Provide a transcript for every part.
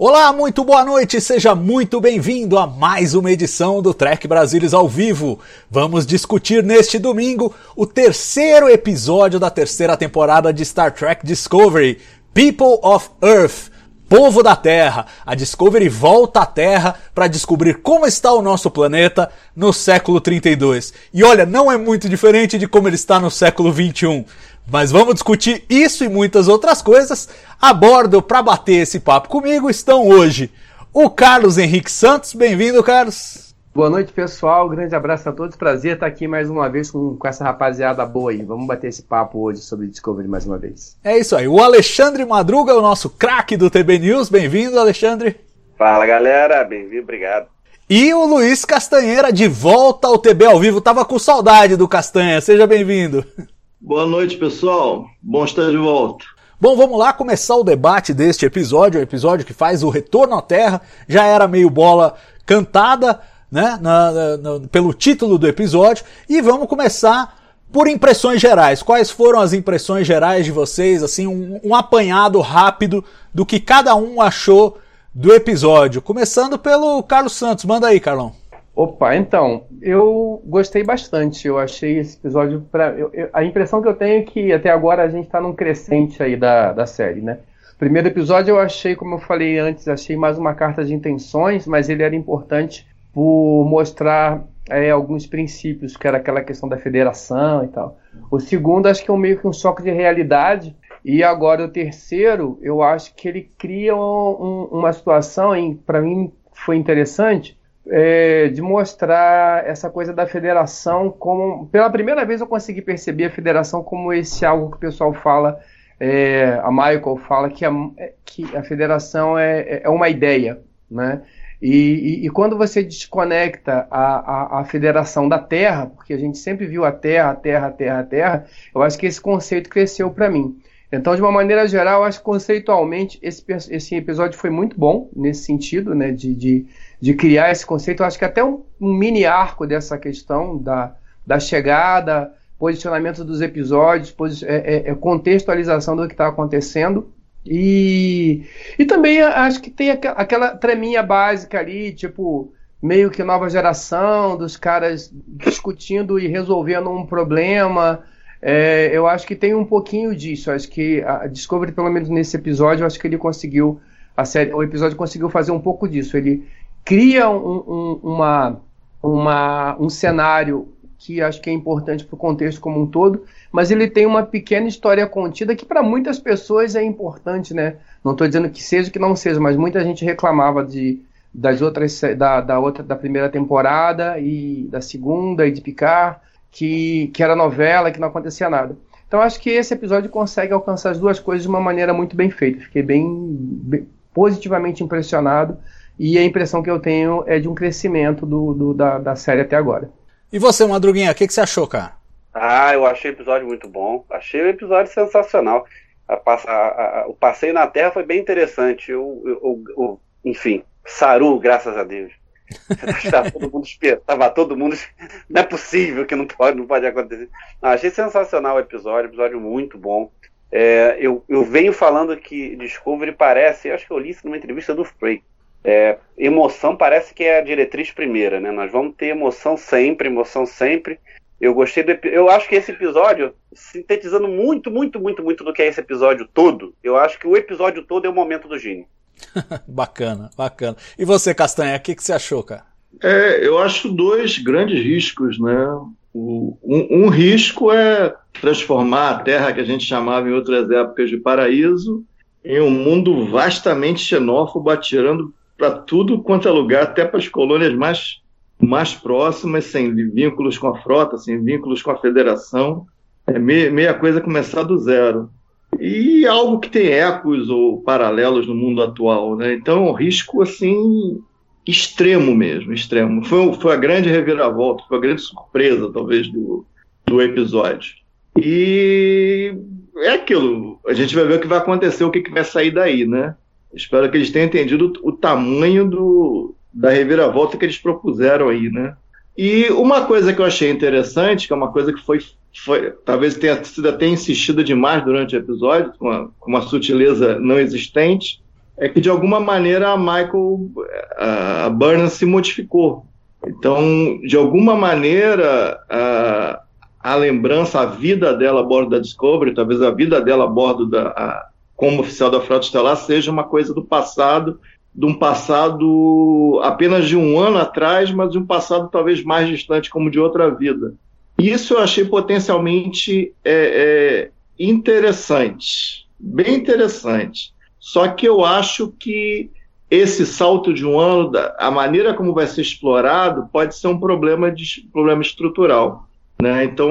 Olá, muito boa noite, seja muito bem-vindo a mais uma edição do Trek Brasilis ao vivo. Vamos discutir neste domingo o terceiro episódio da terceira temporada de Star Trek Discovery, People of Earth. Povo da Terra, a Discovery volta à Terra para descobrir como está o nosso planeta no século 32. E olha, não é muito diferente de como ele está no século 21. Mas vamos discutir isso e muitas outras coisas. A bordo para bater esse papo comigo estão hoje o Carlos Henrique Santos. Bem-vindo, Carlos. Boa noite, pessoal. Grande abraço a todos. Prazer estar aqui mais uma vez com, com essa rapaziada boa aí. Vamos bater esse papo hoje sobre Discovery mais uma vez. É isso aí. O Alexandre Madruga, o nosso craque do TB News. Bem-vindo, Alexandre. Fala, galera. Bem-vindo, obrigado. E o Luiz Castanheira de volta ao TB ao vivo. Tava com saudade do Castanha. Seja bem-vindo. Boa noite, pessoal. Bom estar de volta. Bom, vamos lá começar o debate deste episódio, o episódio que faz o retorno à Terra. Já era meio bola cantada, né, na, na, pelo título do episódio. E vamos começar por impressões gerais. Quais foram as impressões gerais de vocês? Assim, um, um apanhado rápido do que cada um achou do episódio. Começando pelo Carlos Santos. Manda aí, Carlão. Opa, então, eu gostei bastante. Eu achei esse episódio. Pra, eu, eu, a impressão que eu tenho é que até agora a gente está num crescente aí da, da série, né? Primeiro episódio eu achei, como eu falei antes, achei mais uma carta de intenções, mas ele era importante por mostrar é, alguns princípios, que era aquela questão da federação e tal. O segundo, acho que é um meio que um choque de realidade. E agora o terceiro, eu acho que ele cria um, um, uma situação, para mim foi interessante, é, de mostrar essa coisa da federação como. Pela primeira vez eu consegui perceber a federação como esse algo que o pessoal fala, é, a Michael fala que a, que a federação é, é uma ideia, né? E, e, e, quando você desconecta a, a, a, federação da Terra, porque a gente sempre viu a Terra, a Terra, a Terra, a Terra, eu acho que esse conceito cresceu para mim. Então, de uma maneira geral, acho que conceitualmente esse, esse episódio foi muito bom nesse sentido, né, de, de, de criar esse conceito. Eu acho que até um, um mini arco dessa questão da, da chegada, posicionamento dos episódios, é, é, é, contextualização do que está acontecendo. E, e também acho que tem aquela, aquela treminha básica ali, tipo, meio que nova geração, dos caras discutindo e resolvendo um problema. É, eu acho que tem um pouquinho disso. Acho que a Discovery, pelo menos nesse episódio, acho que ele conseguiu. A série, o episódio conseguiu fazer um pouco disso. Ele cria um, um, uma, uma, um cenário que acho que é importante para o contexto como um todo, mas ele tem uma pequena história contida que para muitas pessoas é importante, né? Não estou dizendo que seja que não seja, mas muita gente reclamava de das outras da, da outra da primeira temporada e da segunda e de Picard que, que era novela, que não acontecia nada. Então acho que esse episódio consegue alcançar as duas coisas de uma maneira muito bem feita. Fiquei bem, bem positivamente impressionado e a impressão que eu tenho é de um crescimento do, do da, da série até agora. E você, Madruguinha, o que, que você achou, cara? Ah, eu achei o episódio muito bom. Achei o episódio sensacional. A, a, a, o passeio na Terra foi bem interessante. O, o, o, enfim, Saru, graças a Deus. Estava todo mundo Tava todo mundo. Não é possível que não pode, não pode acontecer. Ah, achei sensacional o episódio, episódio muito bom. É, eu, eu venho falando que Discovery parece, eu acho que eu li isso numa entrevista do Frey. É, emoção parece que é a diretriz primeira, né? Nós vamos ter emoção sempre, emoção sempre. Eu gostei do eu acho que esse episódio, sintetizando muito, muito, muito, muito do que é esse episódio todo, eu acho que o episódio todo é o momento do Gene. bacana, bacana. E você, Castanha, o que, que você achou, cara? É, eu acho dois grandes riscos, né? O, um, um, risco é transformar a Terra que a gente chamava em outras épocas de paraíso em um mundo vastamente xenófobo, atirando para tudo quanto é lugar, até para as colônias mais, mais próximas, sem vínculos com a frota, sem vínculos com a federação. É meia, meia coisa começar do zero. E algo que tem ecos ou paralelos no mundo atual. Né? Então risco assim extremo mesmo, extremo. Foi, foi a grande reviravolta, foi a grande surpresa, talvez, do, do episódio. E é aquilo, a gente vai ver o que vai acontecer, o que, que vai sair daí, né? Espero que eles tenham entendido o, o tamanho do, da reviravolta que eles propuseram aí, né? E uma coisa que eu achei interessante, que é uma coisa que foi, foi talvez tenha sido até insistida demais durante o episódio, com uma, uma sutileza não existente, é que de alguma maneira a Michael, a Burnham se modificou. Então, de alguma maneira, a, a lembrança, a vida dela a bordo da Discovery, talvez a vida dela a bordo da, a, como oficial da Frota Estelar, seja uma coisa do passado, de um passado apenas de um ano atrás, mas de um passado talvez mais distante, como de outra vida. Isso eu achei potencialmente é, é, interessante, bem interessante. Só que eu acho que esse salto de um ano, a maneira como vai ser explorado, pode ser um problema, de, problema estrutural. Né? Então,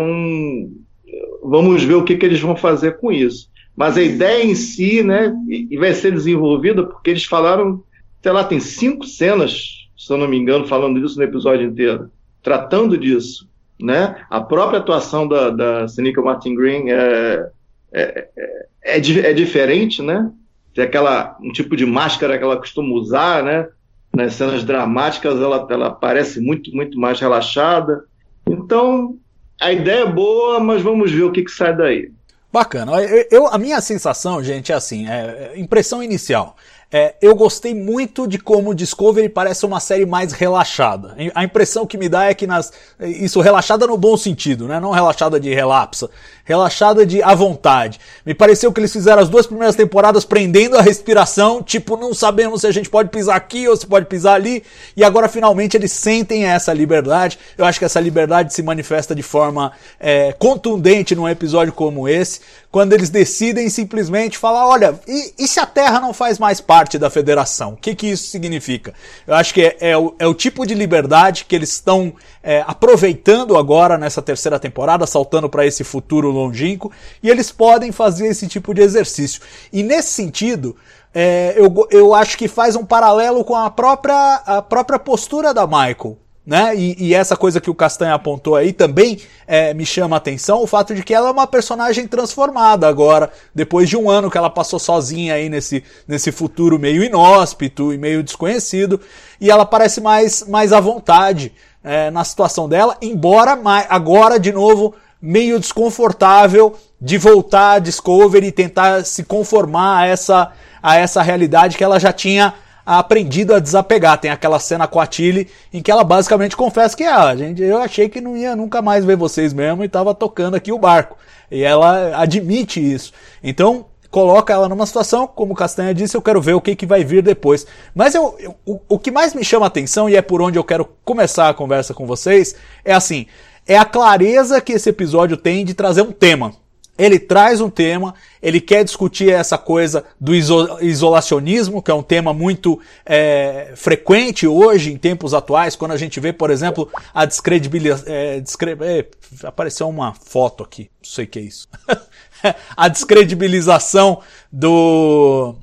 vamos ver o que, que eles vão fazer com isso. Mas a ideia em si, né, e vai ser desenvolvida porque eles falaram, sei lá, tem cinco cenas, se eu não me engano, falando disso no episódio inteiro, tratando disso. Né? A própria atuação da, da Senica Martin Green é, é, é, é, é diferente, né? tem aquela um tipo de máscara que ela costuma usar, né? Nas cenas dramáticas ela, ela parece muito muito mais relaxada. Então a ideia é boa, mas vamos ver o que, que sai daí. Bacana. Eu, a minha sensação, gente, é assim, é, é impressão inicial. É, eu gostei muito de como Discovery parece uma série mais relaxada. A impressão que me dá é que nas. Isso relaxada no bom sentido, né? Não relaxada de relapsa. Relaxada de à vontade. Me pareceu que eles fizeram as duas primeiras temporadas prendendo a respiração, tipo, não sabemos se a gente pode pisar aqui ou se pode pisar ali. E agora finalmente eles sentem essa liberdade. Eu acho que essa liberdade se manifesta de forma é, contundente num episódio como esse, quando eles decidem simplesmente falar: olha, e, e se a Terra não faz mais parte? da federação. O que, que isso significa? Eu acho que é, é, o, é o, tipo de liberdade que eles estão é, aproveitando agora nessa terceira temporada, saltando para esse futuro longínquo, e eles podem fazer esse tipo de exercício. E nesse sentido, é, eu, eu acho que faz um paralelo com a própria, a própria postura da Michael né? E, e, essa coisa que o Castanha apontou aí também é, me chama a atenção, o fato de que ela é uma personagem transformada agora, depois de um ano que ela passou sozinha aí nesse, nesse futuro meio inóspito e meio desconhecido, e ela parece mais, mais à vontade é, na situação dela, embora mais, agora, de novo, meio desconfortável de voltar a Discovery e tentar se conformar a essa, a essa realidade que ela já tinha aprendido a desapegar. Tem aquela cena com a Tilly em que ela basicamente confessa que ah, gente, eu achei que não ia nunca mais ver vocês mesmo e estava tocando aqui o barco. E ela admite isso. Então, coloca ela numa situação, como o Castanha disse, eu quero ver o que, que vai vir depois. Mas eu, eu o, o que mais me chama a atenção, e é por onde eu quero começar a conversa com vocês, é assim, é a clareza que esse episódio tem de trazer um tema. Ele traz um tema, ele quer discutir essa coisa do isolacionismo, que é um tema muito é, frequente hoje, em tempos atuais, quando a gente vê, por exemplo, a descredibilização. É, descre... é, apareceu uma foto aqui, não sei o que é isso. a descredibilização do,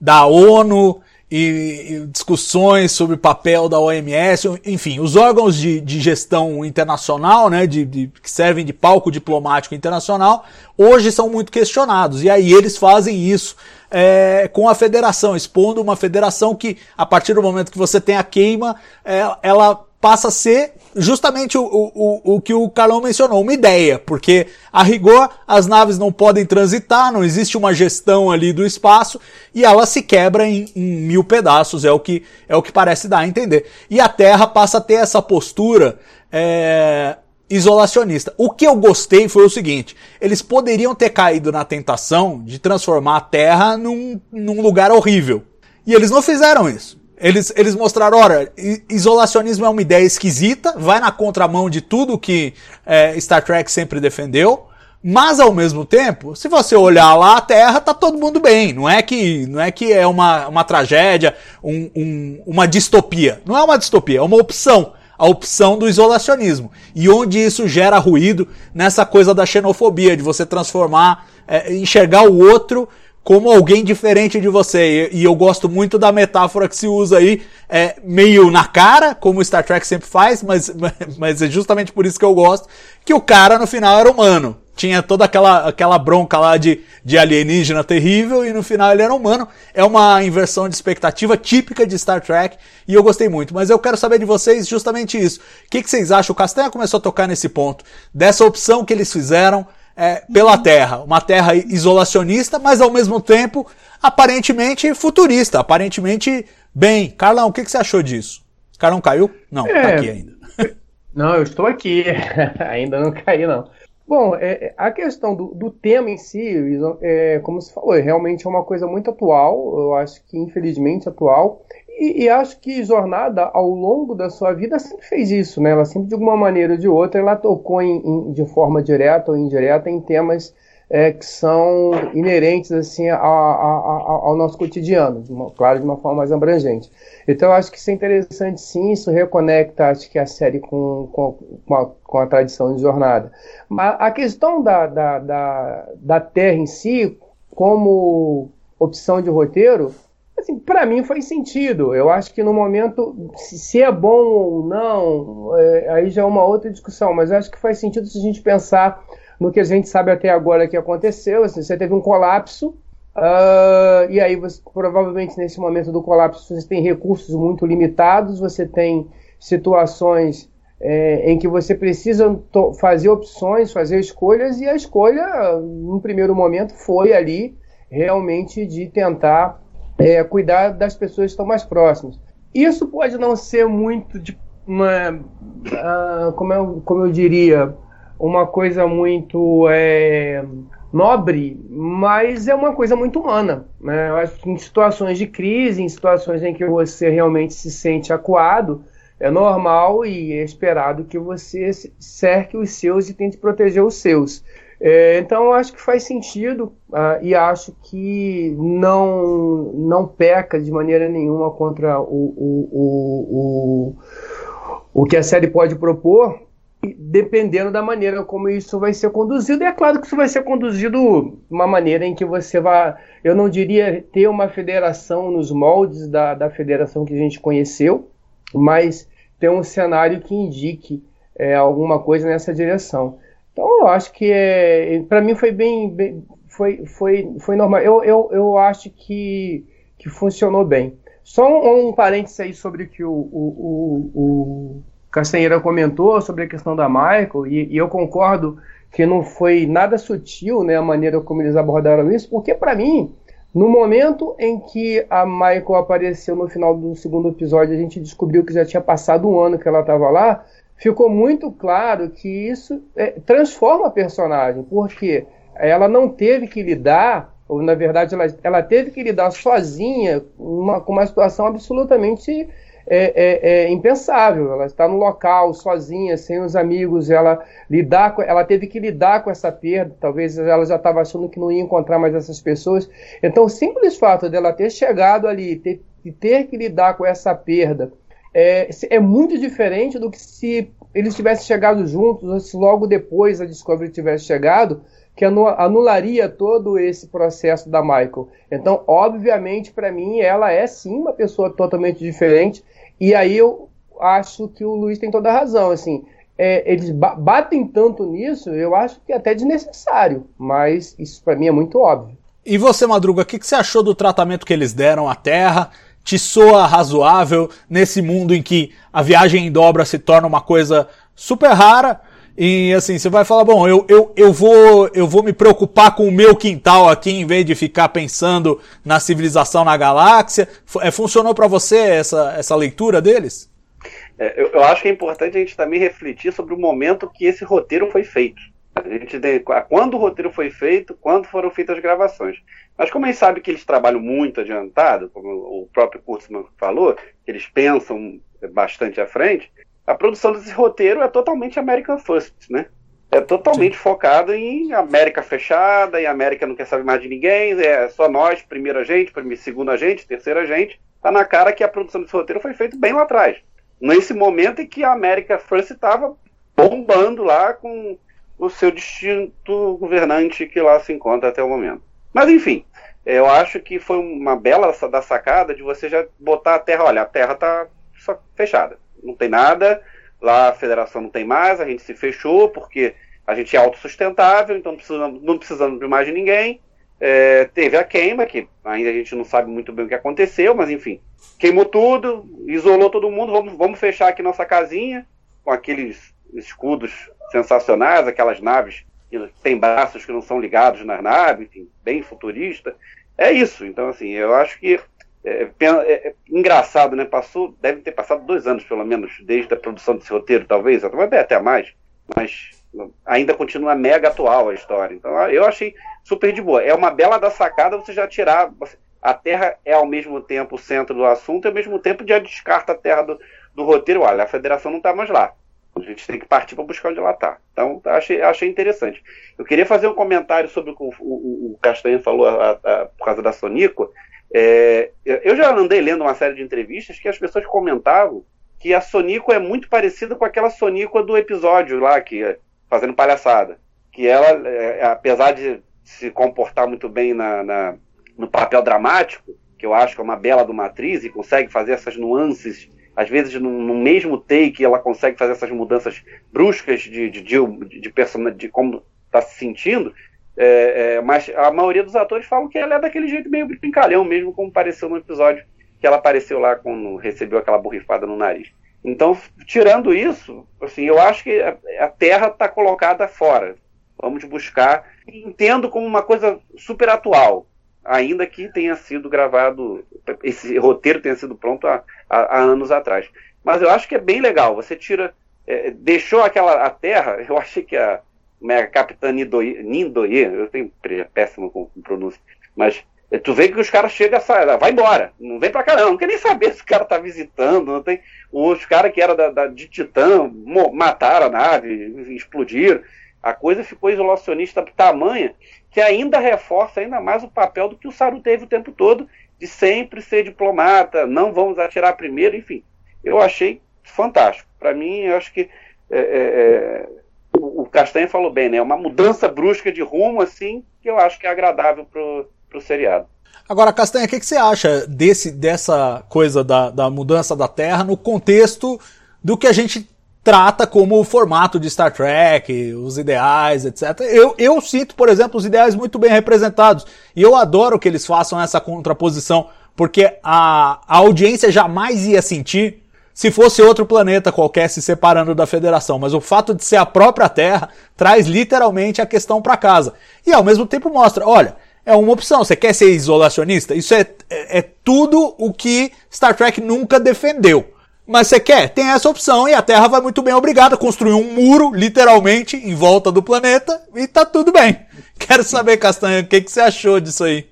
da ONU e, discussões sobre o papel da OMS, enfim, os órgãos de, de gestão internacional, né, de, de, que servem de palco diplomático internacional, hoje são muito questionados. E aí eles fazem isso é, com a federação, expondo uma federação que, a partir do momento que você tem a queima, é, ela passa a ser justamente o, o, o que o Carlão mencionou, uma ideia, porque a rigor as naves não podem transitar, não existe uma gestão ali do espaço e ela se quebra em, em, mil pedaços, é o que é o que parece dar a entender. E a Terra passa a ter essa postura é, isolacionista. O que eu gostei foi o seguinte: eles poderiam ter caído na tentação de transformar a Terra num, num lugar horrível. E eles não fizeram isso. Eles, eles mostraram, olha, isolacionismo é uma ideia esquisita, vai na contramão de tudo que é, Star Trek sempre defendeu, Mas ao mesmo tempo, se você olhar lá a Terra, tá todo mundo bem. Não é que não é que é uma, uma tragédia, um, um, uma distopia. Não é uma distopia, é uma opção. A opção do isolacionismo. E onde isso gera ruído nessa coisa da xenofobia, de você transformar, é, enxergar o outro como alguém diferente de você. E, eu gosto muito da metáfora que se usa aí, é, meio na cara, como Star Trek sempre faz, mas, mas é justamente por isso que eu gosto, que o cara no final era humano. Tinha toda aquela, aquela bronca lá de, de alienígena terrível e no final ele era humano. É uma inversão de expectativa típica de Star Trek e eu gostei muito. Mas eu quero saber de vocês justamente isso. O que, que vocês acham? O Castanha começou a tocar nesse ponto, dessa opção que eles fizeram é, pela Terra. Uma Terra isolacionista, mas ao mesmo tempo aparentemente futurista, aparentemente bem. Carlão, o que, que você achou disso? Carlão caiu? Não, tá é... tá aqui ainda. Não, eu estou aqui. ainda não caí, não. Bom, é, é, a questão do, do, tema em si, é, como se falou, é realmente é uma coisa muito atual, eu acho que infelizmente atual, e, e, acho que Jornada, ao longo da sua vida, sempre fez isso, né? Ela sempre, de alguma maneira ou de outra, ela tocou em, em, de forma direta ou indireta em temas é, que são inerentes assim a, a, a, ao nosso cotidiano, de uma, claro, de uma forma mais abrangente. Então, acho que isso é interessante, sim. Isso reconecta, acho que a série com, com, com, a, com tradição de jornada. Mas a questão da, da, da, da Terra em si, como opção de roteiro, assim, para mim faz sentido. Eu acho que no momento, se é bom ou não, é, aí já é uma outra discussão, mas eu acho que faz sentido se a gente pensar no que a gente sabe até agora que aconteceu. Assim, você teve um colapso, uh, e aí você, provavelmente nesse momento do colapso você tem recursos muito limitados, você tem situações é, em que você precisa fazer opções, fazer escolhas, e a escolha, no primeiro momento, foi ali realmente de tentar é, cuidar das pessoas que estão mais próximas. Isso pode não ser muito de uma, uh, como, eu, como eu diria, uma coisa muito é, nobre, mas é uma coisa muito humana. Né? Em situações de crise, em situações em que você realmente se sente acuado, é normal e é esperado que você cerque os seus e tente proteger os seus. É, então, acho que faz sentido uh, e acho que não, não peca de maneira nenhuma contra o, o, o, o, o que a série pode propor, dependendo da maneira como isso vai ser conduzido. E é claro que isso vai ser conduzido de uma maneira em que você vai, eu não diria ter uma federação nos moldes da, da federação que a gente conheceu, mas ter um cenário que indique é, alguma coisa nessa direção. Então eu acho que é, para mim foi bem, bem, foi, foi, foi normal. Eu, eu, eu acho que, que funcionou bem. Só um, um parênteses aí sobre o que o, o, o, Castanheira comentou sobre a questão da Michael, e, e, eu concordo que não foi nada sutil né, a maneira como eles abordaram isso, porque para mim, no momento em que a Michael apareceu no final do segundo episódio, a gente descobriu que já tinha passado um ano que ela estava lá, ficou muito claro que isso é, transforma a personagem, porque ela não teve que lidar, ou na verdade ela, ela teve que lidar sozinha uma, com uma situação absolutamente é, é, é, impensável. Ela está no local, sozinha, sem os amigos, ela lidar com, ela teve que lidar com essa perda. Talvez ela já estava achando que não ia encontrar mais essas pessoas. Então, o simples fato dela ter chegado ali, ter, ter que lidar com essa perda, é, é muito diferente do que se eles tivessem chegado juntos, ou se logo depois a Discovery tivesse chegado, que anularia todo esse processo da Michael. Então, obviamente, para mim, ela é sim uma pessoa totalmente diferente. E aí eu acho que o Luiz tem toda a razão, assim, é, eles batem tanto nisso, eu acho que é até desnecessário, mas isso para mim é muito óbvio. E você, Madruga, o que, que você achou do tratamento que eles deram à Terra? Te soa razoável nesse mundo em que a viagem em dobra se torna uma coisa super rara? E assim, você vai falar, bom, eu, eu, eu, vou, eu vou me preocupar com o meu quintal aqui em vez de ficar pensando na civilização na galáxia. É, funcionou para você essa, essa leitura deles? É, eu, eu, acho que é importante a gente também refletir sobre o momento que esse roteiro foi feito. A gente, quando o roteiro foi feito, quando foram feitas as gravações. Mas como a gente sabe que eles trabalham muito adiantado, como o próprio Kurtzman falou, que eles pensam bastante à frente, a produção desse roteiro é totalmente American First, né? é totalmente Sim. focado em América fechada, em América não quer saber mais de ninguém, é só nós, primeira gente, primeira, segunda gente, terceira gente. Tá na cara que a produção desse roteiro foi feita bem lá atrás. Nesse momento em que a América First estava bombando lá com o seu distinto governante que lá se encontra até o momento. Mas enfim, eu acho que foi uma bela da sacada de você já botar a terra, olha, a terra tá só fechada, não tem nada, Lá a federação não tem mais, a gente se fechou porque a gente é autossustentável, então precisamos, não precisamos de mais de ninguém. É, teve a queima, que ainda a gente não sabe muito bem o que aconteceu, mas enfim, queimou tudo, isolou todo mundo, vamos, vamos fechar aqui nossa casinha com aqueles escudos sensacionais, aquelas naves que tem braços que não são ligados nas naves, enfim, bem futurista. É isso. Então, assim, eu acho que é, é, é, engraçado, né? Passou, deve ter passado dois anos, pelo menos, desde a produção desse roteiro, talvez, até mais, mas ainda continua mega atual a história. Então, eu achei super de boa. É uma bela da sacada você já tirar. A Terra é ao mesmo tempo o centro do assunto e ao mesmo tempo já descarta a Terra do, do roteiro. Olha, a federação não está mais lá. A gente tem que partir para buscar onde ela está. Então, achei, achei interessante. Eu queria fazer um comentário sobre o que o, o, Castanho falou a, a, por causa da Sonico. É, eu já andei lendo uma série de entrevistas que as pessoas comentavam que a Sonico é muito parecida com aquela Sonico do episódio lá, que fazendo palhaçada. Que ela, é, apesar de se comportar muito bem na, na, no papel dramático, que eu acho que é uma bela do matriz e consegue fazer essas nuances, às vezes no, mesmo take ela consegue fazer essas mudanças bruscas de, de, de, de, de, de como está se sentindo, é, é, mas a maioria dos atores falam que ela é daquele jeito meio brincalhão, mesmo como pareceu no episódio que ela apareceu lá quando recebeu aquela borrifada no nariz. Então, tirando isso, assim, eu acho que a, a Terra está colocada fora. Vamos buscar. Entendo como uma coisa super atual, ainda que tenha sido gravado, esse roteiro tenha sido pronto há, há, há anos atrás. Mas eu acho que é bem legal. Você tira, é, deixou aquela a Terra. Eu achei que a é, Capitã Nindoye, eu tenho péssimo com, com pronúncia, mas é, tu vê que os caras chegam, sai, vai embora, não vem pra cá não, não quer nem saber se o cara tá visitando, não tem, os caras que eram da, da, de Titã mataram a nave, explodiram, a coisa ficou isolacionista tamanha que ainda reforça ainda mais o papel do que o Saru teve o tempo todo, de sempre ser diplomata, não vamos atirar primeiro, enfim, eu achei fantástico, para mim, eu acho que é, é, é o, Castanha falou bem, né? É uma mudança brusca de rumo, assim, que eu acho que é agradável pro, pro seriado. Agora, Castanha, o que, que, você acha desse, dessa coisa da, da mudança da Terra no contexto do que a gente trata como o formato de Star Trek, os ideais, etc. Eu, eu sinto, por exemplo, os ideais muito bem representados. E eu adoro que eles façam essa contraposição, porque a, a audiência jamais ia sentir se fosse outro planeta qualquer se separando da federação, mas o fato de ser a própria Terra traz literalmente a questão para casa. E ao mesmo tempo mostra, olha, é uma opção. Você quer ser isolacionista? Isso é, é, é tudo o que Star Trek nunca defendeu. Mas você quer? Tem essa opção e a Terra vai muito bem obrigada construir um muro, literalmente, em volta do planeta e tá tudo bem. Quero saber, Castanha, o que, que você achou disso aí?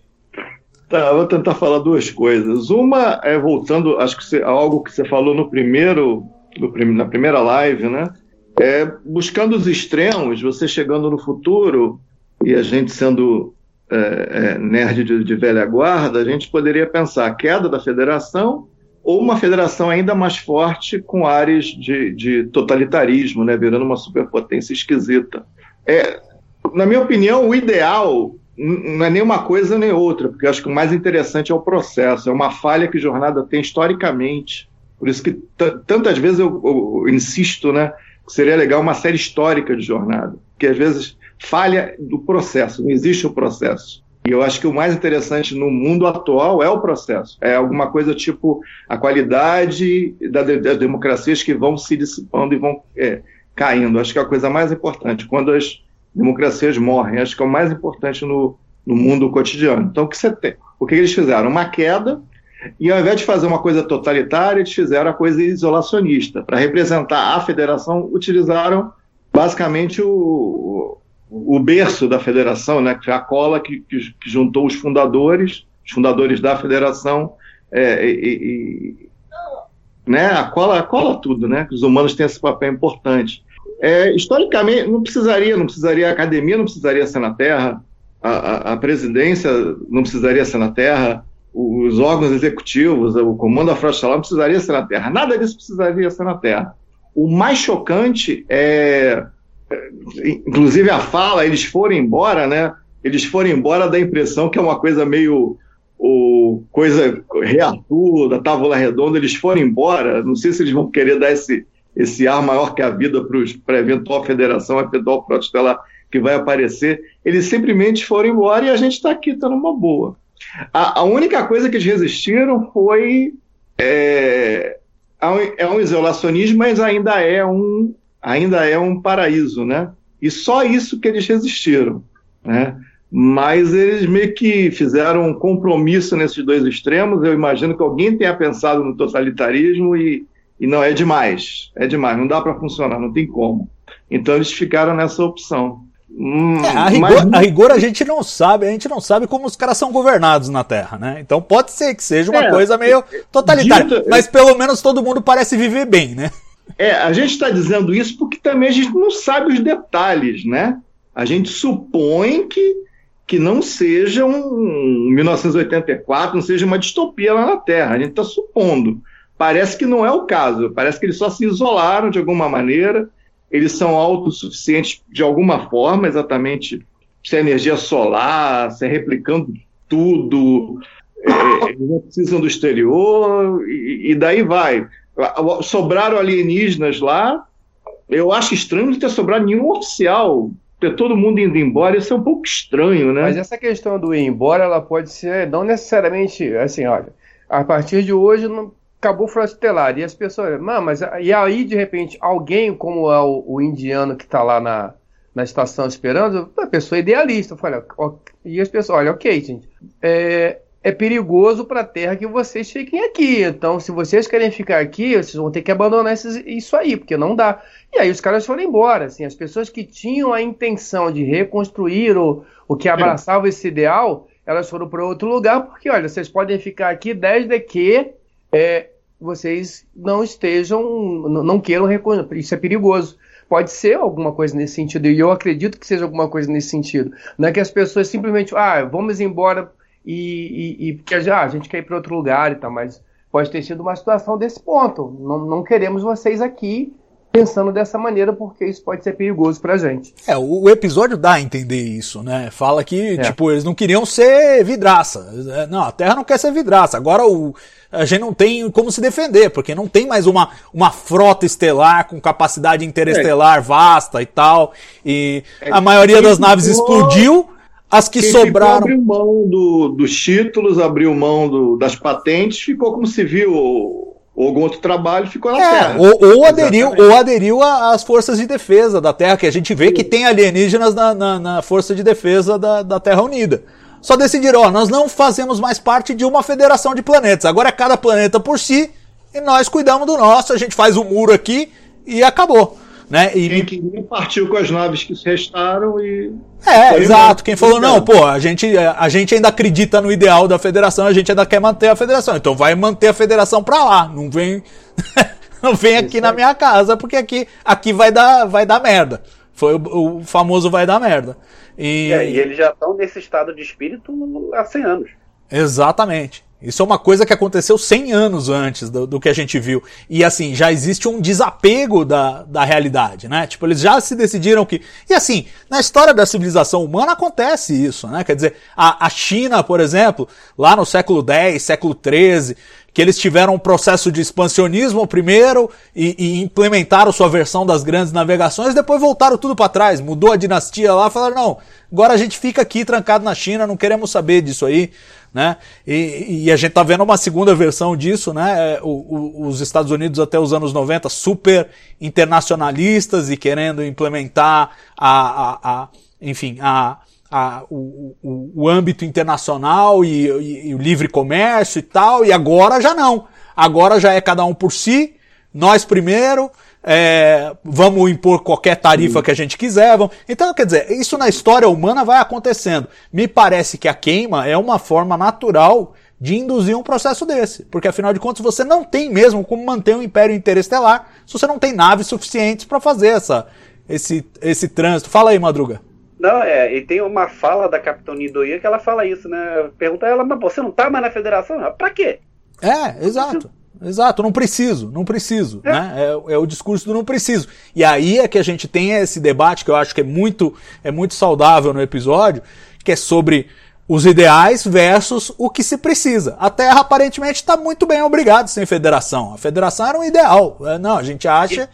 Tá, vou tentar falar duas coisas. Uma é voltando, acho que você, algo que você falou no primeiro, no, na primeira live, né? É buscando os extremos, você chegando no futuro e a gente sendo é, é, nerd de, de, velha guarda, a gente poderia pensar a queda da federação ou uma federação ainda mais forte com áreas de, de totalitarismo, né? Virando uma superpotência esquisita. É, na minha opinião, o ideal não é nem uma coisa nem outra, porque acho que o mais interessante é o processo, é uma falha que jornada tem historicamente. Por isso que tantas vezes eu, eu, eu, insisto, né, que seria legal uma série histórica de jornada, que às vezes falha do processo, não existe o processo. E eu acho que o mais interessante no mundo atual é o processo. É alguma coisa tipo a qualidade das democracias que vão se dissipando e vão é, caindo. Acho que é a coisa mais importante. Quando as democracias morrem. Acho que é o mais importante no, no mundo cotidiano. Então, o que você tem? O que eles fizeram? Uma queda, e ao invés de fazer uma coisa totalitária, eles fizeram a coisa isolacionista. Para representar a federação, utilizaram basicamente o, o berço da federação, né, a cola que, que, que juntou os fundadores, os fundadores da federação, é, e, e, né, a cola, a cola tudo, né, que os humanos têm esse papel importante é, historicamente, não precisaria, não precisaria, a academia não precisaria ser na Terra, a, a, a presidência não precisaria ser na Terra, os órgãos executivos, o comando Estelar não precisaria ser na Terra, nada disso precisaria ser na Terra. O mais chocante é inclusive a fala, eles foram embora, né? Eles foram embora da impressão que é uma coisa meio o coisa reator da Redonda, eles foram embora. Não sei se eles vão querer dar esse, esse ar maior que a vida para a eventual federação, eventual protostelar que vai aparecer. Eles simplesmente foram embora e a gente está aqui, está numa boa. A, a, única coisa que eles resistiram foi é, é um isolacionismo, mas ainda é um ainda é um paraíso, né? E só isso que eles resistiram, né? Mas eles meio que fizeram um compromisso nesses dois extremos. Eu imagino que alguém tenha pensado no totalitarismo e, e não é demais, é demais, não dá para funcionar, não tem como. Então eles ficaram nessa opção. Hum, é, a, rigor, mas... a, rigor, a gente não sabe, a gente não sabe como os caras são governados na Terra, né? Então pode ser que seja uma é, coisa meio totalitária, dito, mas pelo menos todo mundo parece viver bem, né? É, a gente está dizendo isso porque também a gente não sabe os detalhes, né? A gente supõe que, que não seja um 1984, não seja uma distopia lá na Terra. A gente está supondo. Parece que não é o caso. Parece que eles só se isolaram de alguma maneira eles são autossuficientes de alguma forma, exatamente se é energia solar, se é replicando tudo, é, eles não precisam do exterior, e, e, daí vai. Sobraram alienígenas lá, eu acho estranho não ter sobrado nenhum oficial, ter todo mundo indo embora, isso é um pouco estranho, né? Mas essa questão do ir embora, ela pode ser, não necessariamente, assim, olha, a partir de hoje não, acabou o Frota Estelar. E as pessoas, mas e aí de repente alguém como é o, o indiano que está lá na, na estação esperando, a pessoa é idealista. Eu falei, ó, e as pessoas, olha, ok, gente, é, é perigoso para a Terra que vocês fiquem aqui. Então, se vocês querem ficar aqui, vocês vão ter que abandonar esses, isso aí, porque não dá. E aí os caras foram embora. Assim, as pessoas que tinham a intenção de reconstruir o, o que abraçava esse ideal, elas foram para outro lugar, porque, olha, vocês podem ficar aqui desde que é, vocês não estejam, não queiram reconhecer. Isso é perigoso. Pode ser alguma coisa nesse sentido, e eu acredito que seja alguma coisa nesse sentido. Não é que as pessoas simplesmente, ah, vamos embora e, e, e porque já a gente quer ir para outro lugar e tal, mas pode ter sido uma situação desse ponto. Não, não queremos vocês aqui pensando dessa maneira, porque isso pode ser perigoso pra gente. É, o episódio dá a entender isso, né? Fala que, é. tipo, eles não queriam ser vidraça. É, não, a Terra não quer ser vidraça. Agora o, a gente não tem como se defender, porque não tem mais uma, uma frota estelar com capacidade interestelar é. vasta e tal. E é. a maioria das naves explodiu. As que Quem sobraram. abriu mão do, dos títulos, abriu mão do, das patentes, ficou como civil ou algum outro trabalho ficou na é, Terra. Ou, ou aderiu, ou aderiu às forças de defesa da Terra, que a gente vê que tem alienígenas na, na, na força de defesa da, da Terra Unida. Só decidiram, ó, nós não fazemos mais parte de uma federação de planetas. Agora é cada planeta por si e nós cuidamos do nosso, a gente faz o um muro aqui e acabou. Né? E... Quem queria partiu com as naves que restaram e. É, exato. Quem falou, não, pô, a gente, a gente ainda acredita no ideal da federação, a gente ainda quer manter a federação. Então vai manter a federação pra lá. Não vem. não vem aqui na minha casa, porque aqui, aqui vai, dar, vai dar merda. Foi o, o famoso vai dar merda. E, é, e eles já estão nesse estado de espírito há 100 anos. Exatamente. Isso é uma coisa que aconteceu 100 anos antes do, do, que a gente viu. E assim, já existe um desapego da, da realidade, né? Tipo, eles já se decidiram que. E assim, na história da civilização humana acontece isso, né? Quer dizer, a, a China, por exemplo, lá no século X, século XIII, que eles tiveram um processo de expansionismo primeiro e, e implementaram sua versão das grandes navegações, depois voltaram tudo para trás, mudou a dinastia lá, falaram, não, agora a gente fica aqui trancado na China, não queremos saber disso aí né? E, e, a gente tá vendo uma segunda versão disso, né? É, o, o, os Estados Unidos até os anos 90 super internacionalistas e querendo implementar a, a, a enfim, a, a, o, o, o âmbito internacional e, e, e o livre comércio e tal, e agora já não. Agora já é cada um por si, nós primeiro, é, vamos impor qualquer tarifa que a gente quiser. Vamos... Então, quer dizer, isso na história humana vai acontecendo. Me parece que a queima é uma forma natural de induzir um processo desse. Porque afinal de contas você não tem mesmo como manter um império interestelar se você não tem naves suficientes para fazer essa, esse, esse trânsito. Fala aí, Madruga. Não, é, e tem uma fala da Capitão Nidoia que ela fala isso, né? Pergunta a ela, mas você não tá mais na federação? Pra quê? É, exato. Exato, não preciso, não preciso, né? É, é o discurso do não preciso. E aí é que a gente tem esse debate que eu acho que é muito, é muito saudável no episódio, que é sobre os ideais versus o que se precisa. A Terra aparentemente está muito bem obrigado sem federação. A federação era um ideal. É, Não, a gente acha.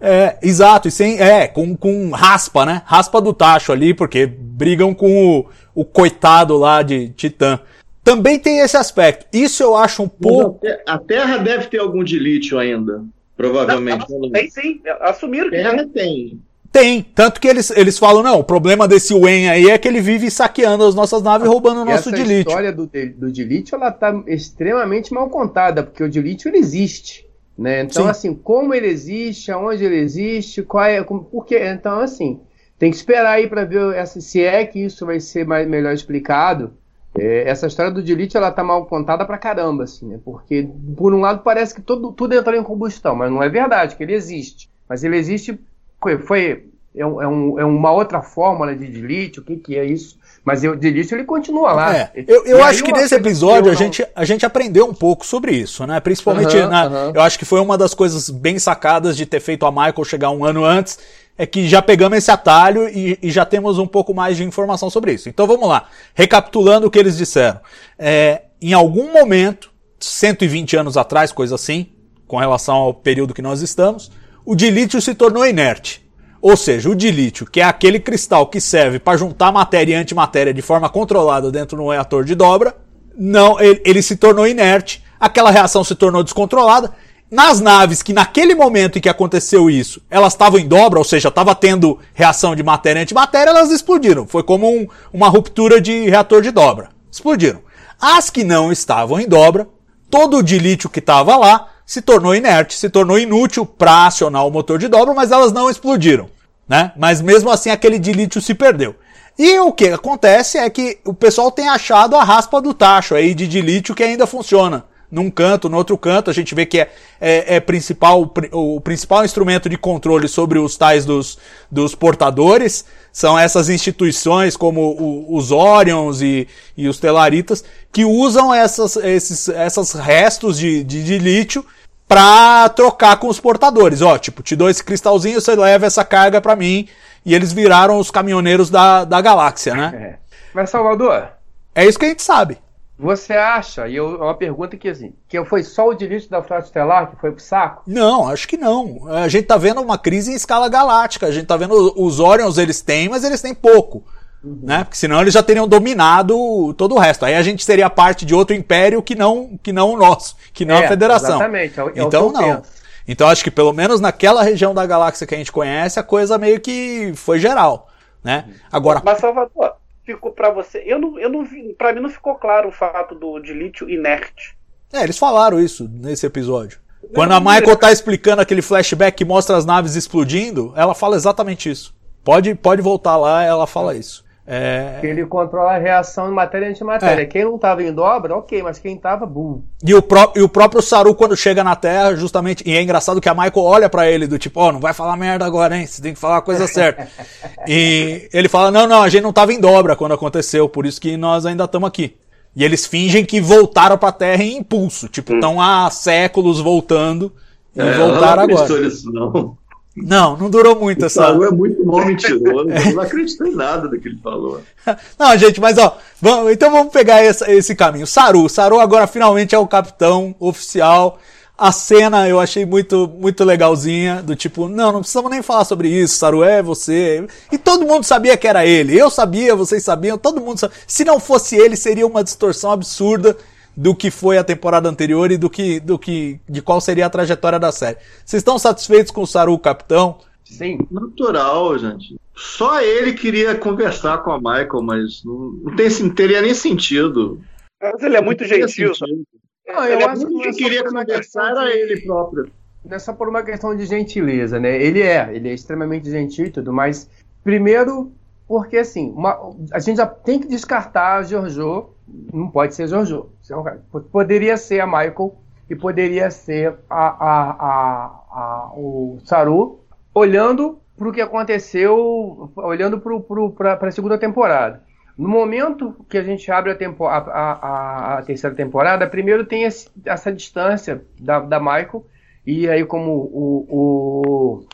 É, exato, e sem. É, com, com raspa, né? Raspa do tacho ali, porque brigam com o, o coitado lá de Titã. Também tem esse aspecto. Isso eu acho um pouco. A Terra deve ter algum de lítio ainda, provavelmente. Tem sim, assumiram que tem. Terra tem. Tem. Tanto que eles, eles falam, não, o problema desse Wen aí é que ele vive saqueando as nossas naves e roubando o nosso Essa de lítio. história do, do de lítio, ela tá extremamente mal contada, porque o de lítio ele existe. Né? Então, Sim. assim, como ele existe, aonde ele existe, qual é. Como, por quê? Então, assim, tem que esperar aí para ver essa, se é que isso vai ser mais, melhor explicado. É, essa história do de lítio, ela tá mal contada pra caramba, assim, né? Porque, por um lado, parece que todo, tudo entrou em combustão, mas não é verdade, que ele existe. Mas ele existe, foi, foi é, um- é um- é uma outra fórmula de de lítio, o que, que é isso? Mas o de lítio ele continua lá. É, eu, eu acho que nesse episódio a não- gente, a gente aprendeu um pouco sobre isso, né? Principalmente, na- eu acho que foi uma das coisas bem sacadas de ter feito a Michael chegar um ano antes, é que já pegamos esse atalho e, e já temos um pouco mais de informação sobre isso. Então vamos lá, recapitulando o que eles disseram. É, em algum momento, 120 anos atrás, coisa assim, com relação ao período que nós estamos, o de lítio se tornou inerte. Ou seja, o de lítio, que é aquele cristal que serve para juntar matéria e antimatéria de forma controlada dentro de um reator de dobra, não, ele, ele se tornou inerte, aquela reação se tornou descontrolada. Nas naves que naquele momento em que aconteceu isso, elas estavam em dobra, ou seja, estava tendo reação de matéria e antimatéria, elas explodiram. Foi como um- uma ruptura de reator de dobra. Explodiram. As que não estavam em dobra, todo o de lítio que estava lá se tornou inerte, se tornou inútil para acionar o motor de dobra, mas elas não explodiram, né? Mas mesmo assim aquele de lítio se perdeu. E o que acontece é que o pessoal tem achado a raspa do tacho aí de, de lítio que ainda funciona. Num canto, no outro canto, a gente vê que é, é, é principal, o pri- o principal instrumento de controle sobre os tais dos, dos portadores são essas instituições como o- os Orions e, e os Telaritas que usam essas, esses essas restos de, de, de lítio pra trocar com os portadores. Ó, tipo, te dou esse cristalzinho, você leva essa carga pra mim. E eles viraram os caminhoneiros da, da galáxia, né? É. Mas, Salvador, É isso que a gente sabe. Você acha, e eu, é uma pergunta que assim, que foi só o de lítio da Frota Estelar que foi pro saco? Não, acho que não. A gente tá vendo uma crise em escala galáctica. A gente tá vendo os Orions, eles têm, mas eles têm pouco. Né? Porque senão eles já teriam dominado todo o resto. Aí a gente seria parte de outro império que não, que não o nosso, que não É, a federação. exatamente, é o- é então não. penso. Então acho que pelo menos naquela região da galáxia que a gente conhece, a coisa meio que foi geral. Né? Agora, Mas, Salvador, ficou pra você. Eu não, eu não. Pra mim não ficou claro o fato do, de lítio inerte. É, eles falaram isso nesse episódio. Quando a Michael tá explicando aquele flashback que mostra as naves explodindo, ela fala exatamente isso. Pode, pode voltar lá, ela fala isso. É, Que ele controla a reação de matéria e antimatéria. É. Quem não tava em dobra, ok, mas quem tava, bum. E o, pró- e o próprio Saru, quando chega na Terra, justamente. E é engraçado que a Michael olha pra ele, do tipo, ó, não vai falar merda agora, hein? Você tem que falar a coisa certa. e ele fala: não, não, a gente não tava em dobra quando aconteceu, por isso que nós ainda estamos aqui. E eles fingem que voltaram pra Terra em impulso. Tipo, estão há séculos voltando e É, voltaram agora. nisso, não. Não, não durou muito essa. Saru é muito mal mentiroso. Eu não acredito em nada do que ele falou. Não, gente, mas ó, vamos, então vamos pegar esse, esse caminho. Saru, Saru agora finalmente é o capitão oficial. A cena eu achei muito, muito legalzinha, do tipo, não, não precisamos nem falar sobre isso, Saru é você. E todo mundo sabia que era ele. Eu sabia, vocês sabiam, todo mundo sabia. Se não fosse ele, seria uma distorção absurda do que foi a temporada anterior e do que, do que, de qual seria a trajetória da série. Vocês estão satisfeitos com o Saru capitão? Sim. Natural, gente. Só ele queria conversar com a Michael, mas não, não, tem, não teria nem sentido. Mas ele é muito gentil. Não, Ele eu é acho que é Quem só queria conversar era de- ele próprio. Não é só por uma questão de gentileza, né? Ele é, ele é extremamente gentil e tudo, mas primeiro porque assim, uma- a gente já tem que descartar a Giorgio, não pode ser Giorgio. É Poderia ser a Michael e poderia ser a, a- a- o Saru olhando para o que aconteceu olhando para a segunda temporada. No momento que a gente abre a, tempo, a, a, a terceira temporada, primeiro tem esse, essa distância da, da Michael, e aí, como o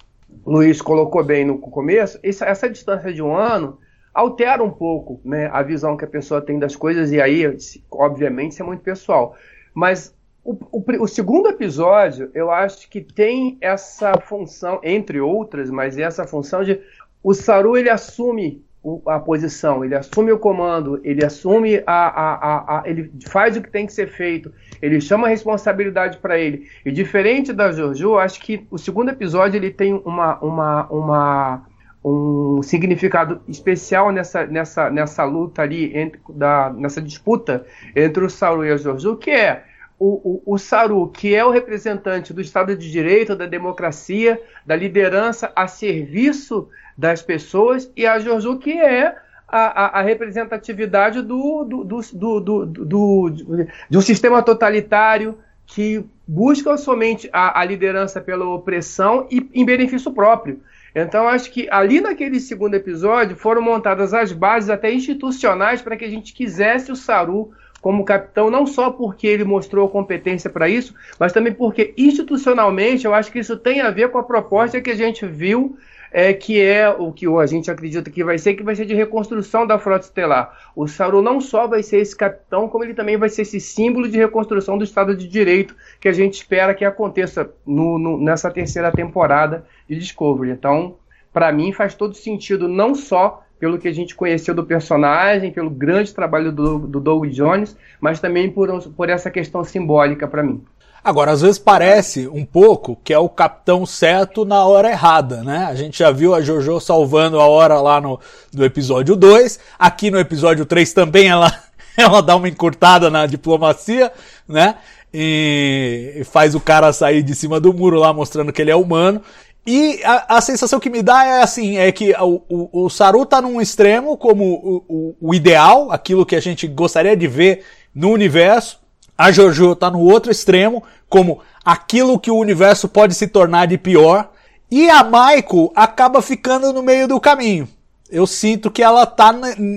Luiz colocou bem no começo, essa, essa distância de um ano altera um pouco né, a visão que a pessoa tem das coisas, e aí, obviamente, isso é muito pessoal. Mas o, o, o, segundo episódio, eu acho que tem essa função, entre outras, mas essa função de o Saru ele assume a posição, ele assume o comando, ele assume a, a, a, a, ele faz o que tem que ser feito, ele chama a responsabilidade para ele. E diferente da Jojo, acho que o segundo episódio ele tem uma, uma, uma um significado especial nessa, nessa, nessa luta ali, entre, da, nessa disputa entre o Saru e a Jojo, que é o, o, o, Saru, que é o representante do Estado de Direito, da democracia, da liderança a serviço das pessoas, e a Jojo, que é a, a, a representatividade do, do, do, do, do, de um sistema totalitário que busca somente a, a liderança pela opressão e em benefício próprio. Então, acho que ali naquele segundo episódio foram montadas as bases até institucionais para que a gente quisesse o Saru como capitão, não só porque ele mostrou competência para isso, mas também porque institucionalmente eu acho que isso tem a ver com a proposta que a gente viu é, que é o que a gente acredita que vai ser, que vai ser de reconstrução da frota estelar. O Saru não só vai ser esse capitão, como ele também vai ser esse símbolo de reconstrução do Estado de Direito que a gente espera que aconteça no, no, nessa terceira temporada de Discovery. Então, para mim, faz todo sentido, não só pelo que a gente conheceu do personagem, pelo grande trabalho do, do Doug Jones, mas também por, por essa questão simbólica para mim. Agora, às vezes parece um pouco que é o capitão certo na hora errada, né? A gente já viu a Jojo salvando a hora lá no, no episódio 2. Aqui no episódio 3 também ela, ela dá uma encurtada na diplomacia, né? E faz o cara sair de cima do muro lá mostrando que ele é humano. E a, a, sensação que me dá é assim, é que o, o, o Saru tá num extremo como o, o, o, ideal, aquilo que a gente gostaria de ver no universo. A Jojo tá no outro extremo, como aquilo que o universo pode se tornar de pior. E a Maiko acaba ficando no meio do caminho. Eu sinto que ela tá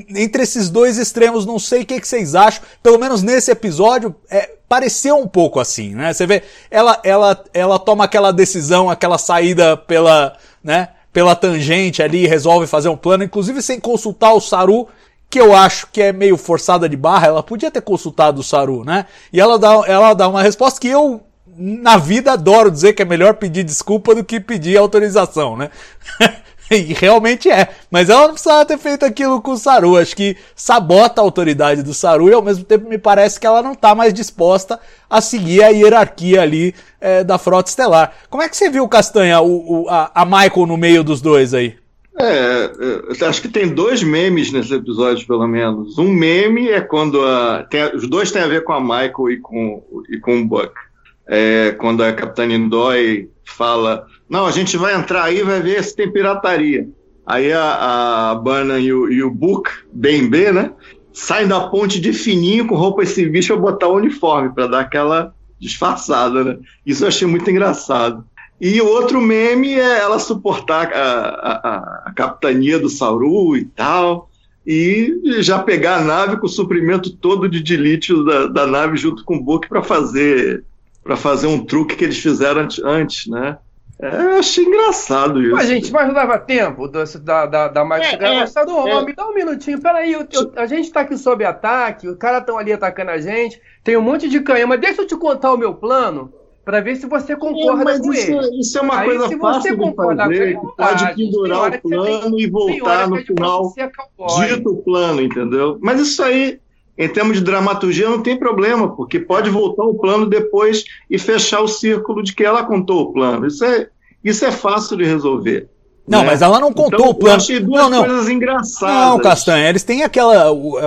entre esses dois extremos, não sei o que, que vocês acham. Pelo menos nesse episódio, é, pareceu um pouco assim, né? Você vê, ela, ela, ela toma aquela decisão, aquela saída pela, né, pela tangente ali resolve fazer um plano, inclusive sem consultar o Saru, que eu acho que é meio forçada de barra, ela podia ter consultado o Saru, né? E ela dá, ela dá uma resposta que eu, na vida, adoro dizer que é melhor pedir desculpa do que pedir autorização, né? E realmente é. Mas ela não precisava ter feito aquilo com o Saru. Acho que sabota a autoridade do Saru e ao mesmo tempo me parece que ela não está mais disposta a seguir a hierarquia ali é, da frota estelar. Como é que você viu, Castanha, o, o, a, a Michael no meio dos dois aí? É, acho que tem dois memes nesse episódio, pelo menos. Um meme é quando a. Tem, os dois têm a ver com a Michael e com, e com o Buck. É, quando a Capitã Indói fala não, a gente vai entrar aí e vai ver se tem pirataria. Aí a, a Bana e o, e o Book, BNB, né? Saem da ponte de fininho com roupas civis para botar o uniforme, para dar aquela disfarçada, né? Isso eu achei muito engraçado. E o outro meme é ela suportar a, a, a capitania do Sauru e tal, e já pegar a nave com o suprimento todo de dilítio da, da nave junto com o Book para fazer para fazer um truque que eles fizeram antes, né? É, eu achei engraçado isso. Mas, gente, mas dava tempo da, da, da, da mais é, é, do homem. É. Dá um minutinho, peraí. Eu, eu, a gente tá aqui sob ataque, os caras estão ali atacando a gente, tem um monte de canhão, mas deixa eu te contar o meu plano para ver se você concorda é, com isso, ele. Isso é uma Aí, coisa fácil de fazer, ele, pode pendurar o plano tem, e voltar no final dito o plano, entendeu? Mas isso aí, em termos de dramaturgia, não tem problema, porque pode voltar o plano depois e fechar o círculo de que ela contou o plano. Isso é, isso é fácil de resolver. Não, né? mas ela não contou então, o plano. Eu achei duas não, não. coisas engraçadas. Não, Castanha, eles têm aquela.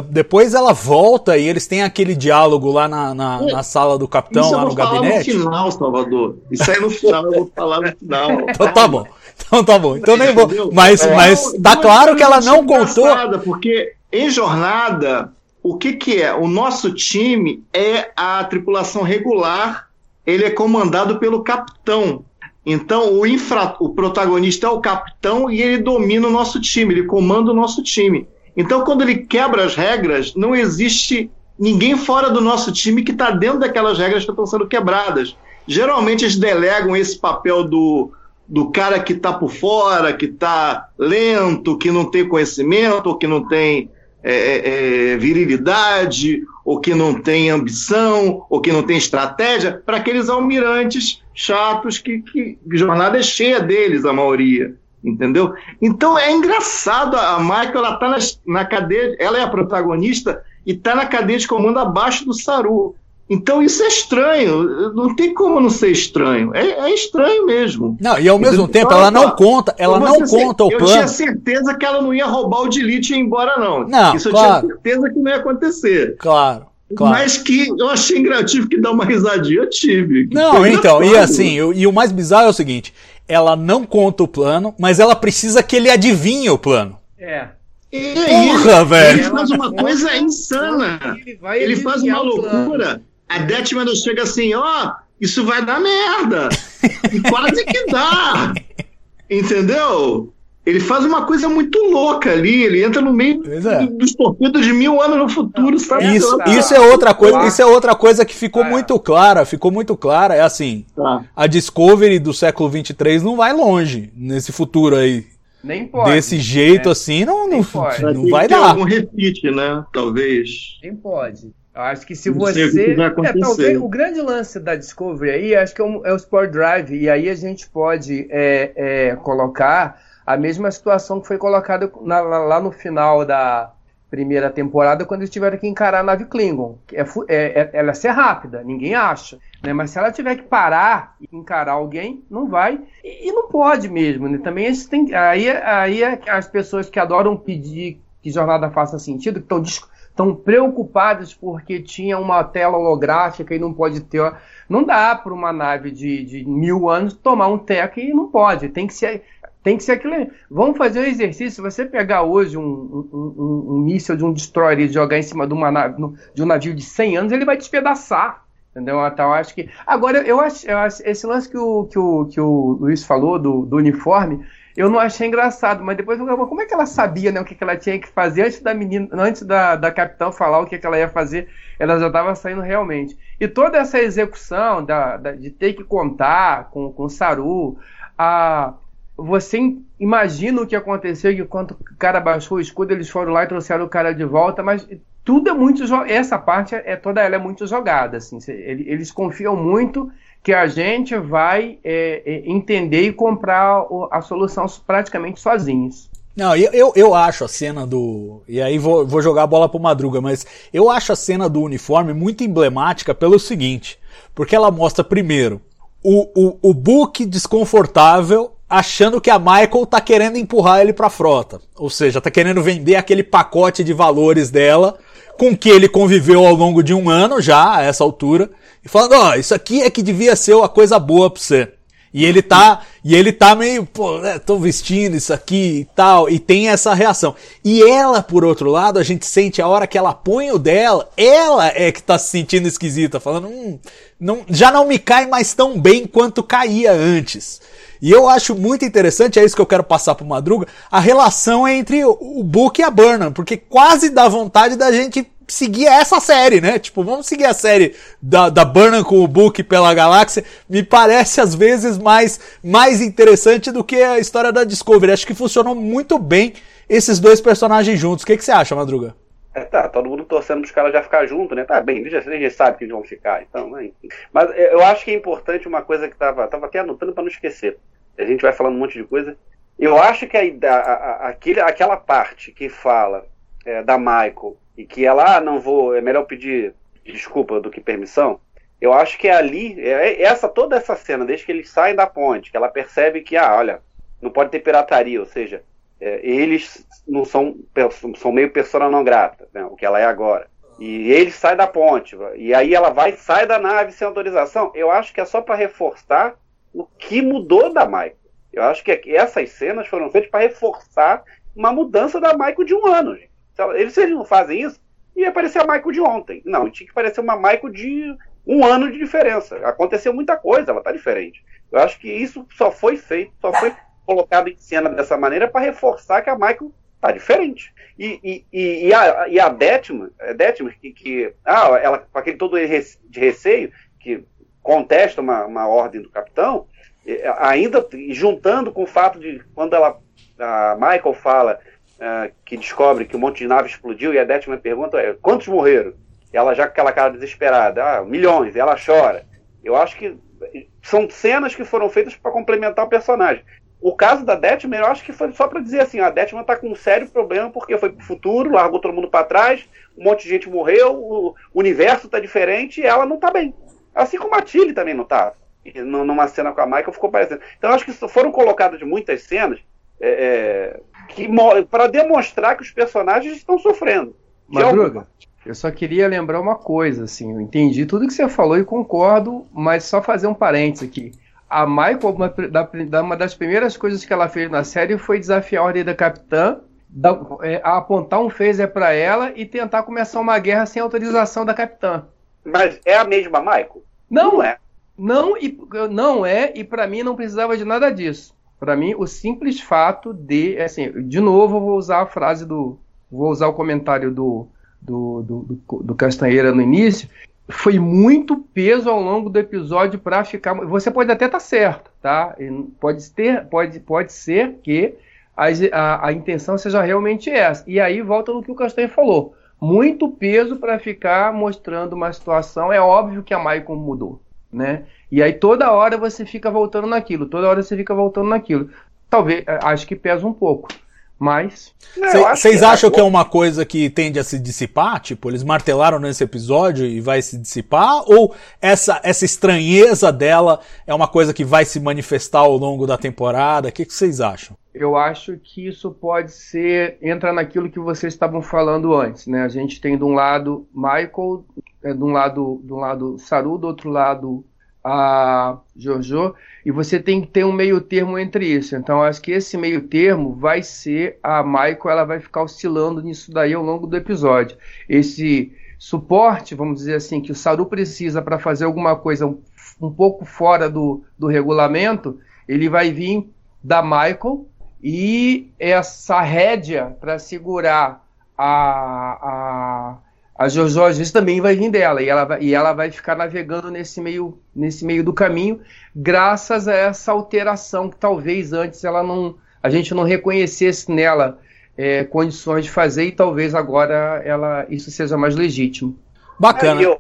Depois ela volta e eles têm aquele diálogo lá na, na, é. na sala do capitão, Isso lá no gabinete. no final, Salvador. Isso aí no final eu vou falar no final. então tá bom. Então tá bom. Então nem vou. Mas, é, mas tá claro que ela não contou. Porque em jornada, o que, que é? O nosso time é a tripulação regular, ele é comandado pelo capitão. Então o, infra, o protagonista é o capitão e ele domina o nosso time, ele comanda o nosso time. Então quando ele quebra as regras, não existe ninguém fora do nosso time que está dentro daquelas regras que estão sendo quebradas. Geralmente eles delegam esse papel do, do cara que está por fora, que está lento, que não tem conhecimento, que não tem é, é, é, virilidade, ou que não tem ambição, ou que não tem estratégia, para aqueles almirantes chatos que, que jornada é cheia deles, a maioria. Entendeu? Então é engraçado, a Michael ela tá na, na cadeia, ela é a protagonista e está na cadeia de comando abaixo do Saru. Então isso é estranho, não tem como não ser estranho. É, é estranho mesmo. Não, e ao mesmo tempo ela não conta, ela não conta o eu plano. Eu tinha certeza que ela não ia roubar o Delete e ir embora, não. Não, isso claro. eu tinha certeza que não ia acontecer. Claro. Claro. Mas que eu achei engraçado que dar uma risadinha, eu tive. Não, então, e assim, eu- e o mais bizarro é o seguinte: ela não conta o plano, mas ela precisa que ele adivinhe o plano. É. É Porra, velho. Ele faz uma coisa insana. Ele vai Ele faz uma loucura. A Detman chega assim, ó, isso vai dar merda. E quase que dá. Entendeu? Ele faz uma coisa muito louca ali, ele entra no meio é. do- dos torpedos de mil anos no futuro, sabe? Isso, isso é outra coisa, isso é outra coisa que ficou Ah, é. muito clara, ficou muito clara, é assim, Tá. a Discovery do século 23 não vai longe nesse futuro aí. Nem pode. Desse jeito né? assim, não, não, não vai dar. algum refit, né? Talvez. Nem pode. Eu acho que se Não você. o que vai É, talvez o grande lance da Discovery aí, acho que é, um- é o Sport Drive. E aí a gente pode é, é, colocar a mesma situação que foi colocada na- lá, no final da primeira temporada, quando eles tiveram que encarar a nave Klingon. É, é- é- ela ser rápida, ninguém acha. Né? Mas se ela tiver que parar e encarar alguém, não vai. E, e não pode mesmo. Né? Também a gente tem. Aí, aí é as pessoas que adoram pedir que jornada faça sentido, que estão dis- estão preocupadas porque tinha uma tela holográfica e não pode ter. Não dá para uma nave de, de mil anos tomar um teco e não pode. Tem que ser. Tem que ser aquilo. Vamos fazer um exercício. Se você pegar hoje um, um, um, um míssil de um destroyer e jogar em cima de, uma nave, de um navio de 100 anos, ele vai despedaçar. Entendeu? Então, acho que. Agora, eu acho, eu acho esse lance que o, que o, que o Luiz falou do, do uniforme, eu não achei engraçado, mas depois eu como é que ela sabia né, o que, que ela tinha que fazer antes da menina, antes da, da capitã falar o que, que ela ia fazer, ela já estava saindo realmente. E toda essa execução da, da- de ter que contar com, com o Saru, a, você im- imagina o que aconteceu, que quando o cara baixou o escudo, eles foram lá e trouxeram o cara de volta, mas tudo é muito essa parte é toda ela é muito jogada assim eles confiam muito que a gente vai é, é, entender e comprar a solução praticamente sozinhos Não, eu, eu, eu acho a cena do. E aí vou, vou jogar a bola pro Madruga, mas eu acho a cena do uniforme muito emblemática pelo seguinte: porque ela mostra primeiro o, o, o Book desconfortável achando que a Michael tá querendo empurrar ele pra frota. Ou seja, tá querendo vender aquele pacote de valores dela com que ele conviveu ao longo de um ano já, a essa altura, e falando, ó, isso aqui é que devia ser uma coisa boa pra você. E ele tá, e ele tá meio, pô, né, tô vestindo isso aqui e tal, e tem essa reação. E ela, por outro lado, a gente sente a hora que ela põe o dela, ela é que tá se sentindo esquisita, falando, hum, não, já não me cai mais tão bem quanto caía antes. E eu acho muito interessante, é isso que eu quero passar pro Madruga, a relação entre o Book e a Burnham, porque quase dá vontade da gente seguir essa série, né? Tipo, vamos seguir a série da, da Burnham com o Book pela galáxia. Me parece às vezes mais, mais interessante do que a história da Discovery. Acho que funcionou muito bem esses dois personagens juntos. O que, que você acha, Madruga? É, tá, todo mundo torcendo pros caras já ficar junto, né? Tá bem, já, eles já que eles vão ficar, então, né? Mas é, eu acho que é importante uma coisa que tava, tava até anotando pra não esquecer. A gente vai falando um monte de coisa. Eu acho que a, a- a- aquele, aquela parte que fala é, da Michael e que ela, ah, não vou, é melhor pedir desculpa do que permissão. Eu acho que é ali, é essa toda essa cena, desde que eles saem da ponte, que ela percebe que, ah, olha, não pode ter pirataria, ou seja, é, eles não são, são meio persona não grata, né, o que ela é agora. E ele sai da ponte, e aí ela vai sai da nave sem autorização. Eu acho que é só para reforçar o que mudou da Michael. Eu acho que essas cenas foram feitas para reforçar uma mudança da Michael de um ano. Gente. Eles, se eles não fazem isso, ia parecer a Michael de ontem. Não, tinha que parecer uma Michael de um ano de diferença. Aconteceu muita coisa, ela tá diferente. Eu acho que isso só foi feito, só foi colocado em cena dessa maneira para reforçar que a Michael tá diferente. E, e, e, a, e a Detman, é Detman que, que ah, ela com aquele todo de receio, que contesta uma, uma ordem do capitão, ainda juntando com o fato de quando ela, a Michael fala uh, que descobre que um monte de nave explodiu e a Detman pergunta quantos morreram? Ela já com aquela cara desesperada, ah, milhões, e ela chora. Eu acho que são cenas que foram feitas para complementar o personagem. O caso da Detman, eu acho que foi só para dizer assim, a Detman está com um sério problema porque foi pro futuro, largou todo mundo para trás, um monte de gente morreu, o universo está diferente e ela não está bem. Assim como a Tilly também não está. Numa cena com a Michael ficou parecendo. Então acho que foram colocadas muitas cenas é, é que para demonstrar que os personagens estão sofrendo. Madruga, eu só queria lembrar uma coisa, assim, eu entendi tudo que você falou e concordo, mas só fazer um parênteses aqui. A Michael, uma, da, uma das primeiras coisas que ela fez na série foi desafiar a ordem da capitã, da, é, apontar um phaser para ela e tentar começar uma guerra sem autorização da capitã. Mas é a mesma Michael? Não, não é. Não, e, não é, e para mim não precisava de nada disso. Para mim, o simples fato de, assim, de novo, eu vou usar a frase do, vou usar o comentário do, do, do, do, do Castanheira no início, foi muito peso ao longo do episódio para ficar. Você pode até estar tá certo, tá? Pode, ter, pode, pode ser que a, a, a, intenção seja realmente essa. E aí volta no que o Castanho falou. Muito peso para ficar mostrando uma situação. É óbvio que a Maicon mudou, né? E aí toda hora você fica voltando naquilo, toda hora você fica voltando naquilo. Talvez, acho que pesa um pouco. Mas. Vocês acham é... que é uma coisa que tende a se dissipar? Tipo, eles martelaram nesse episódio e vai se dissipar? Ou essa, essa estranheza dela é uma coisa que vai se manifestar ao longo da temporada? O que, que vocês acham? Eu acho que isso pode ser. entra naquilo que vocês estavam falando antes, né? A gente tem de um lado Michael, é, de um lado, de um lado Saru, do outro lado a Jojo, e você tem que ter um meio termo entre isso. Então, acho que esse meio termo vai ser a Michael, ela vai ficar oscilando nisso daí ao longo do episódio. Esse suporte, vamos dizer assim, que o Saru precisa para fazer alguma coisa um, um pouco fora do, do regulamento, ele vai vir da Michael e essa rédea para segurar a, a a Jojo às vezes também vai vir dela e ela vai, e ela vai ficar navegando nesse meio, nesse meio do caminho, graças a essa alteração que talvez antes ela não, a gente não reconhecesse nela é, condições de fazer e talvez agora ela isso seja mais legítimo. Bacana. É, o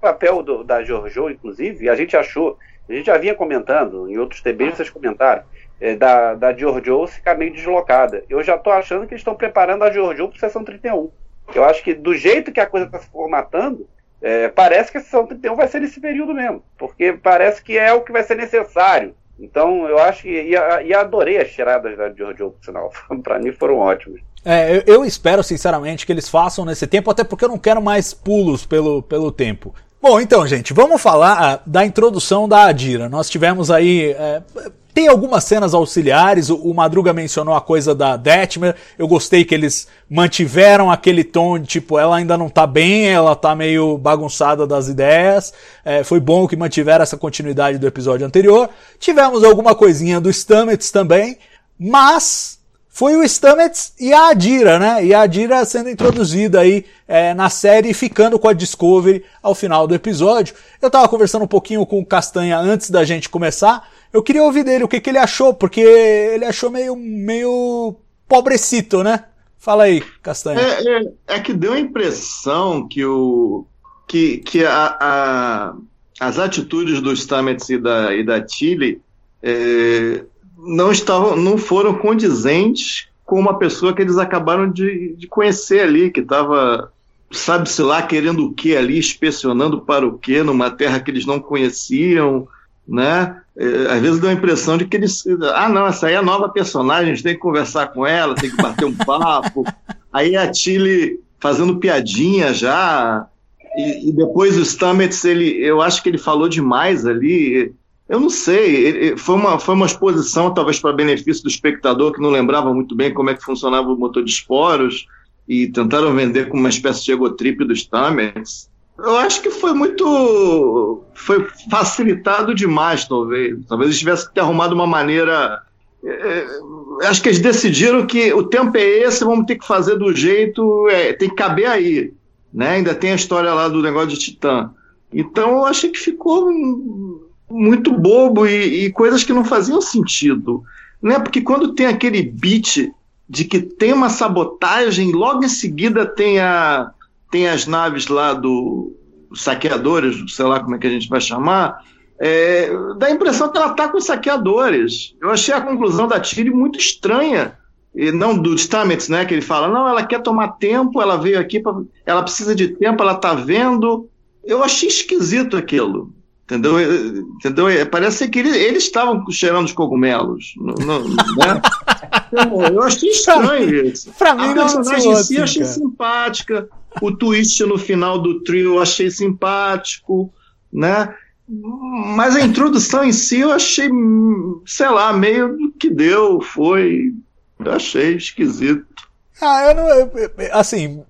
papel do, da Jojo, inclusive, a gente achou, a gente já vinha comentando, em outros TBs vocês comentaram, é, da, da Jojo ficar meio deslocada. Eu já estou achando que eles estão preparando a Jojo para sessão 31. Eu acho que do jeito que a coisa está se formatando, é, parece que a sessão 31 vai ser nesse período mesmo, porque parece que é o que vai ser necessário. Então, eu acho que. E, e adorei as tiradas da por sinal. para mim foram ótimas. É, eu, eu, espero, sinceramente, que eles façam nesse tempo, até porque eu não quero mais pulos pelo, pelo tempo. Bom, então, gente, vamos falar ah, da introdução da Adira. Nós tivemos aí. É, tem algumas cenas auxiliares, o, Madruga mencionou a coisa da Detmer, eu gostei que eles mantiveram aquele tom de tipo, ela ainda não tá bem, ela tá meio bagunçada das ideias, é, foi bom que mantiveram essa continuidade do episódio anterior. Tivemos alguma coisinha do Stamets também, mas foi o Stamets e a Adira, né? E a Adira sendo introduzida aí é, na série e ficando com a Discovery ao final do episódio. Eu tava conversando um pouquinho com o Castanha antes da gente começar, eu queria ouvir dele o que, que ele achou, porque ele achou meio, meio pobrecito, né? Fala aí, Castanha. É, é, é que deu a impressão que, o, que, que a, a, as atitudes do Stamets e da, e da Tilly é, não, estavam, não foram condizentes com uma pessoa que eles acabaram de, de conhecer ali, que estava, sabe-se lá, querendo o que ali, inspecionando para o que, numa terra que eles não conheciam, né? É, às vezes dá a impressão de que eles. Ah, não, essa aí é a nova personagem, a gente tem que conversar com ela, tem que bater um papo. aí a Tilly fazendo piadinha já. E, e, depois o Stamets, ele, eu acho que ele falou demais ali. Eu não sei, ele, foi, uma, foi uma exposição, talvez para benefício do espectador, que não lembrava muito bem como é que funcionava o motor de esporos, e tentaram vender como uma espécie de egotrip do Stamets. Eu acho que foi muito. Foi facilitado demais, talvez. Talvez eles tivessem que ter arrumado uma maneira. É, acho que eles decidiram que o tempo é esse, vamos ter que fazer do jeito. É, tem que caber aí. Né? Ainda tem a história lá do negócio de Titã. Então eu achei que ficou muito bobo e, e coisas que não faziam sentido. Né? Porque quando tem aquele beat de que tem uma sabotagem, logo em seguida tem, a, tem as naves lá do saqueadores, sei lá como é que a gente vai chamar, é, dá a impressão que ela está com os saqueadores. Eu achei a conclusão da Tiri muito estranha, e não do Stamets, né, que ele fala, não, ela quer tomar tempo, ela veio aqui, pra, ela precisa de tempo, ela está vendo. Eu achei esquisito aquilo. Entendeu? Entendeu? Parece que ele, eles estavam cheirando os cogumelos. Não, não, né? eu achei estranho isso. Pra mim, a personagem em si eu achei simpática. O twist no final do trio eu achei simpático, né? Mas a introdução em si eu achei, sei lá, meio que deu, foi. Eu achei esquisito. Ah, eu não. eu- assim,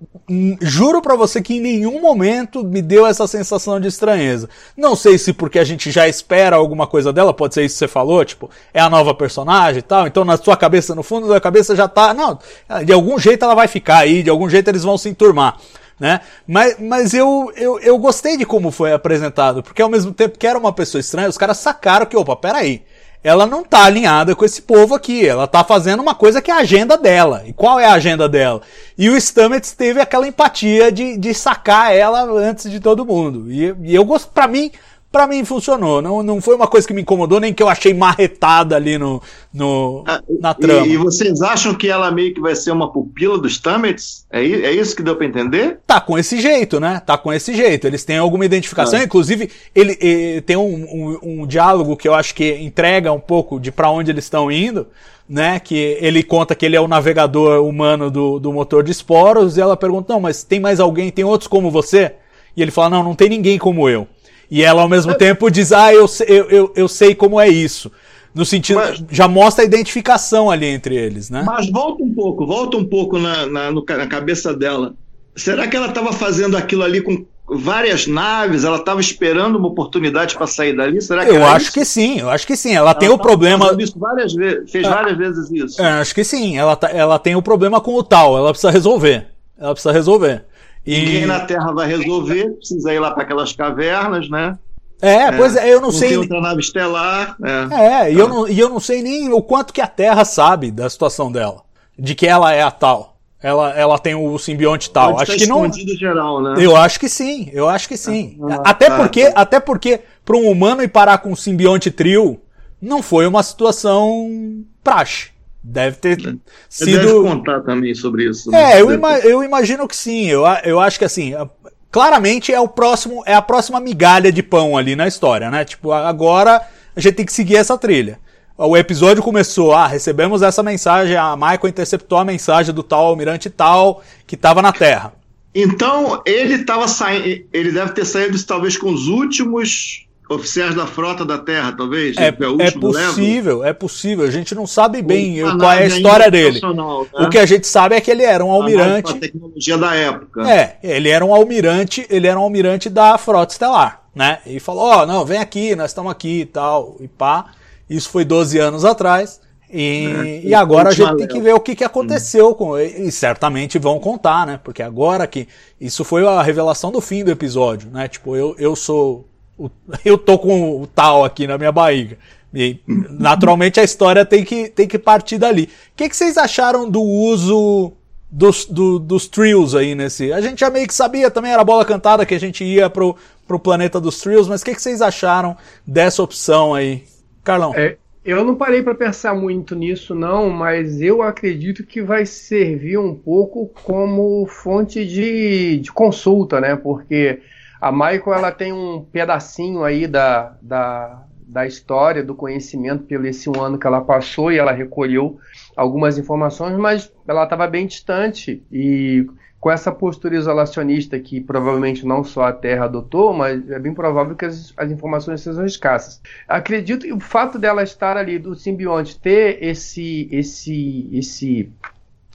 juro pra você que em nenhum momento me deu essa sensação de estranheza. Não sei se porque a gente já espera alguma coisa dela, pode ser isso que você falou, tipo, é a nova personagem e tal, então na sua cabeça, no fundo da cabeça já tá. Não, de algum jeito ela vai ficar aí, de algum jeito eles vão se enturmar. Né? Mas, mas eu, eu, eu gostei de como foi apresentado, porque ao mesmo tempo que era uma pessoa estranha, os caras sacaram que, opa, peraí, ela não tá alinhada com esse povo aqui. Ela tá fazendo uma coisa que é a agenda dela. E qual é a agenda dela? E o Stamets teve aquela empatia de, de sacar ela antes de todo mundo. E, e eu gosto, pra mim, pra mim funcionou. Não, não foi uma coisa que me incomodou, nem que eu achei marretada ali no, no, na trama. Ah, E, e vocês acham que ela meio que vai ser uma pupila dos Stamets? É, é isso que deu pra entender? Tá com esse jeito, né? Tá com esse jeito. Eles têm alguma identificação. Ah. Inclusive, ele, eh, tem um, um, um diálogo que eu acho que entrega um pouco de pra onde eles estão indo, né? Que ele conta que ele é o navegador humano do, do motor de esporos. E ela pergunta: Não, mas tem mais alguém? Tem outros como você? E ele fala: Não, não tem ninguém como eu. E ela ao mesmo tempo diz: Ah, eu, eu, eu, eu sei como é isso. No sentido, Mas- já mostra a identificação ali entre eles, né? Mas volta um pouco, volta um pouco na, na, na cabeça dela. Será que ela estava fazendo aquilo ali com várias naves? Ela estava esperando uma oportunidade para sair dali? Será que Eu acho isso? que sim, eu acho que sim. Ela tem Ela o tava problema. Isso várias vezes, fez Ah. várias vezes isso. É, acho que sim. Ela, tá- ela tem o problema com o tal. Ela precisa resolver. Ela precisa resolver. E... Ninguém na Terra vai resolver, precisa ir lá para aquelas cavernas, né? É, pois é, eu não Tem sei. outra nave estelar. É. É, e eu, não, e eu não sei nem o quanto que a Terra sabe da situação dela. De que ela é a tal. Ela, ela tem o simbionte tal. Pode acho que não. geral, né? Eu acho que sim, eu acho que sim. Ah, até tá, porque, tá. até porque para um humano ir parar com um simbionte trio não foi uma situação praxe. Deve ter Você deve sido contar também sobre isso. né? É, eu, ima- eu imagino que sim. Eu, eu acho que assim, claramente é o próximo, é a próxima migalha de pão ali na história, né? Tipo, agora a gente tem que seguir essa trilha. O episódio começou, ah, recebemos essa mensagem, a Michael interceptou a mensagem do tal almirante tal que estava na Terra. Então, ele estava saindo. Ele deve ter saído talvez com os últimos oficiais da frota da Terra, talvez. É, o é level. possível, é possível. A gente não sabe bem Uma qual é a nave história dele. né? O que a gente sabe é que ele era um almirante. a tecnologia da época. É, ele era um almirante, ele era um almirante da frota estelar, né? E falou, ó, não, vem aqui, nós estamos aqui e tal, e pá. Isso foi 12 anos atrás. E, É, e agora a gente última tem que ver o que, que aconteceu com ele. E certamente vão contar, né? Porque agora que. Isso foi a revelação do fim do episódio, né? Tipo, eu, eu sou. O- eu tô com o tal aqui na minha barriga. E naturalmente a história tem que, tem que partir dali. O que, que vocês acharam do uso dos, do- dos trios aí nesse. A gente já meio que sabia também, era bola cantada que a gente ia pro, pro planeta dos trios, mas o que, que vocês acharam dessa opção aí? Carlão. É, eu não parei para pensar muito nisso, não, mas eu acredito que vai servir um pouco como fonte de, de consulta, né? Porque a Michael ela tem um pedacinho aí da, da, da história, do conhecimento pelo esse um ano que ela passou e ela recolheu algumas informações, mas ela estava bem distante e com essa postura isolacionista que provavelmente não só a Terra adotou, mas é bem provável que as, as informações sejam escassas. Acredito que o fato dela estar ali, do simbionte, ter esse, esse, esse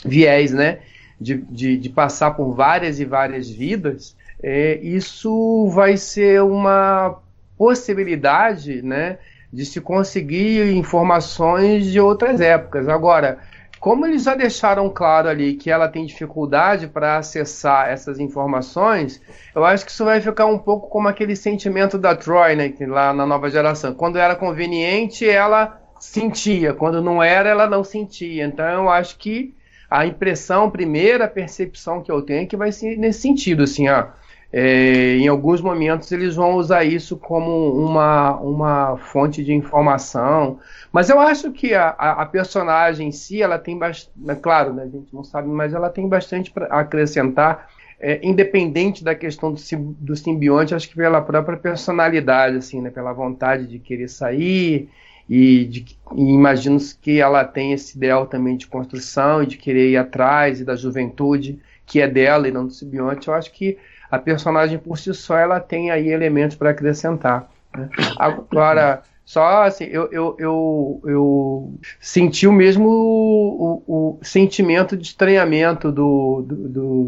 viés, né, de, de, de passar por várias e várias vidas, é, isso vai ser uma possibilidade, né, de se conseguir informações de outras épocas. Agora, como eles já deixaram claro ali que ela tem dificuldade para acessar essas informações, eu acho que isso vai ficar um pouco como aquele sentimento da Troy, né, lá na nova geração. Quando era conveniente, ela sentia, quando não era, ela não sentia. Então, eu acho que a impressão, a primeira percepção que eu tenho é que vai ser nesse sentido, assim, ó. É, em alguns momentos eles vão usar isso como uma, uma fonte de informação, mas eu acho que a, a, personagem em si, ela tem bastante, é claro, né, a gente não sabe, mas ela tem bastante para acrescentar, é, independente da questão do, do simbionte, acho que pela própria personalidade, assim, né, pela vontade de querer sair, e, de, e imagino que ela tem esse ideal também de construção e de querer ir atrás e da juventude que é dela e não do simbionte, eu acho que a personagem por si só ela tem aí elementos para acrescentar. Né? Agora, só assim, eu, eu, eu, eu senti o mesmo o, o, sentimento de estranhamento do, do,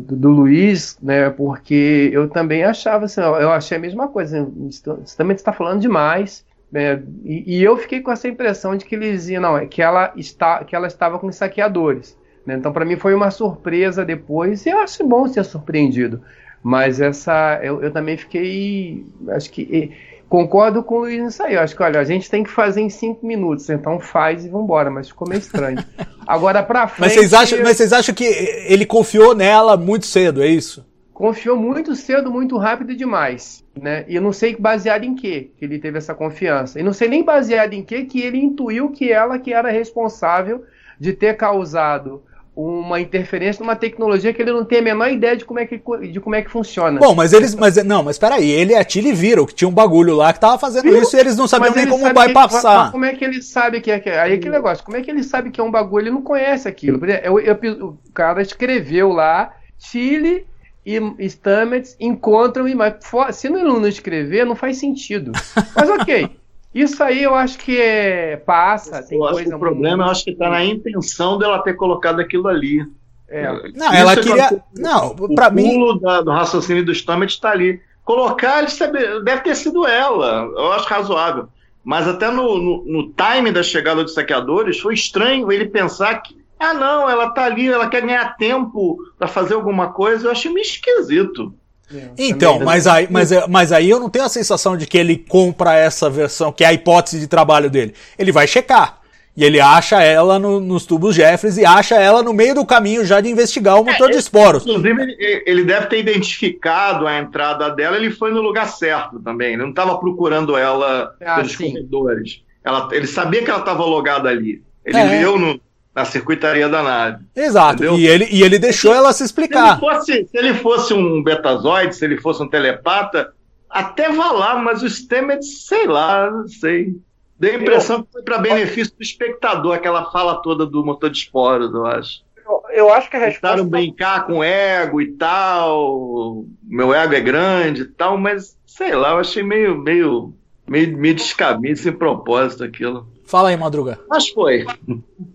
do, do, Luiz, né? Porque eu também achava assim, eu achei a mesma coisa. Você também está falando demais. Né? E, e, eu fiquei com essa impressão de que eles diziam, não, é que ela, está, que ela estava com saqueadores. Né? Então, para mim, foi uma surpresa depois, e eu acho bom ser surpreendido. Mas essa, eu, eu também fiquei, acho que concordo com o Luiz nisso aí. Eu acho que, olha, a gente tem que fazer em cinco minutos, então faz e vambora, mas ficou meio estranho. Agora pra frente. Mas vocês acham, mas vocês acham que ele confiou nela muito cedo, é isso? Confiou muito cedo, muito rápido demais. Né? E eu não sei baseado em que que ele teve essa confiança. E não sei nem baseado em que que ele intuiu que ela que era responsável de ter causado uma interferência numa tecnologia que ele não tem a menor ideia de como é que, de como é que funciona. Bom, mas eles. Mas, não, mas peraí, ele e a Tilly viram que tinha um bagulho lá que tava fazendo Viu? isso e eles não sabiam nem como vai passar. como é que ele sabe que é. Que, aí que negócio, como é que ele sabe que é um bagulho? Ele não conhece aquilo. Eu, eu, eu, o cara escreveu lá, Chile e Stamets encontram e mas se não, não escrever, não faz sentido. Mas ok. Isso aí eu acho que é, passa. Tem eu coisa que o problema eu acho que está na intenção dela ter colocado aquilo ali. É. Não, Isso ela é queria. Não, para mim. O pulo da, do raciocínio do Stammet está ali. Colocar, ele deve ter sido ela. Eu acho razoável. Mas até no, no, no time da chegada dos saqueadores, foi estranho ele pensar que. Ah, não, ela tá ali, ela quer ganhar tempo para fazer alguma coisa. Eu achei meio esquisito. É, então, mas aí, mas, mas aí eu não tenho a sensação de que ele compra essa versão, que é a hipótese de trabalho dele. Ele vai checar. E ele acha ela no, nos tubos Jeffries e acha ela no meio do caminho já de investigar o motor é, de esporos. Inclusive, ele, ele deve ter identificado a entrada dela, ele foi no lugar certo também. Ele não estava procurando ela ah, pelos sim. corredores. Ela, ele sabia que ela estava logada ali. Ele é. leu no, na circuitaria da nave. Exato. E ele, e ele deixou ela se explicar. Se ele, fosse, se ele fosse um betazoide, se ele fosse um telepata, até vá lá, mas o Stamets, sei lá, não sei. Deu a impressão eu, que foi para benefício do espectador, aquela fala toda do motor de esporos, eu acho. Eu, eu acho que a resposta. Tentaram brincar com ego e tal, meu ego é grande e tal, mas sei lá, eu achei meio, meio, meio, meio descabido, sem propósito aquilo. Fala aí, Madruga. Mas foi.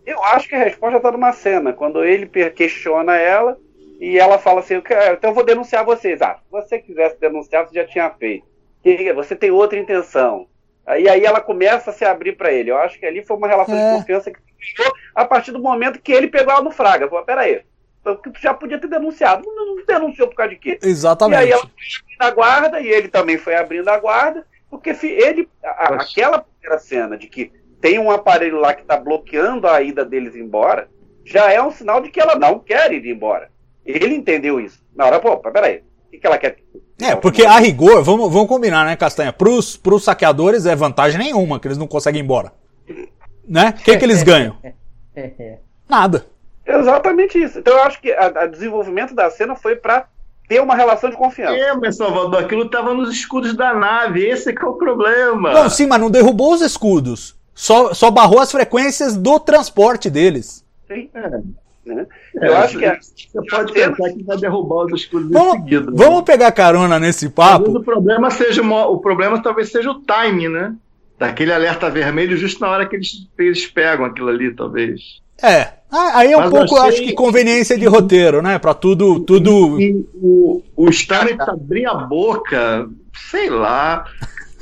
Eu acho que a resposta está numa cena, quando ele questiona ela e ela fala assim: então eu vou denunciar vocês. Ah, se você quisesse denunciar, você já tinha feito. Você tem outra intenção. E aí ela começa a se abrir para ele. Eu acho que ali foi uma relação é. de confiança que criou a partir do momento que ele pegou ela no fraga. Falou, peraí, então, tu já podia ter denunciado. Não, não denunciou por causa de quê? Exatamente. E aí ela foi abrindo a guarda, e ele também foi abrindo a guarda, porque ele, a, aquela primeira cena de que tem um aparelho lá que está bloqueando a ida deles embora, já é um sinal de que ela não quer ir embora. Ele entendeu isso. Na hora, pô, peraí, o que, que ela quer? É, porque a rigor, vamos, vamos combinar, né, Castanha? Para os saqueadores é vantagem nenhuma que eles não conseguem ir embora. Né? O que, que eles ganham? Nada. Exatamente isso. Então eu acho que o desenvolvimento da cena foi para ter uma relação de confiança. É, mas Salvador, aquilo estava nos escudos da nave, esse que é o problema. Não, sim, mas não derrubou os escudos só, só barrou as frequências do transporte deles. Sim. É. Né? É, Eu acho que é, você pode pensar que vai derrubar os escudos vamos, seguido. Né? Vamos pegar carona nesse papo. o problema seja o problema talvez seja o time, né? Daquele alerta vermelho justo na hora que eles, eles pegam aquilo ali, talvez. É. Aí é um Mas pouco, achei- acho que conveniência de roteiro, né? Pra tudo, tudo. E o, o Stamets abrir a boca, sei lá.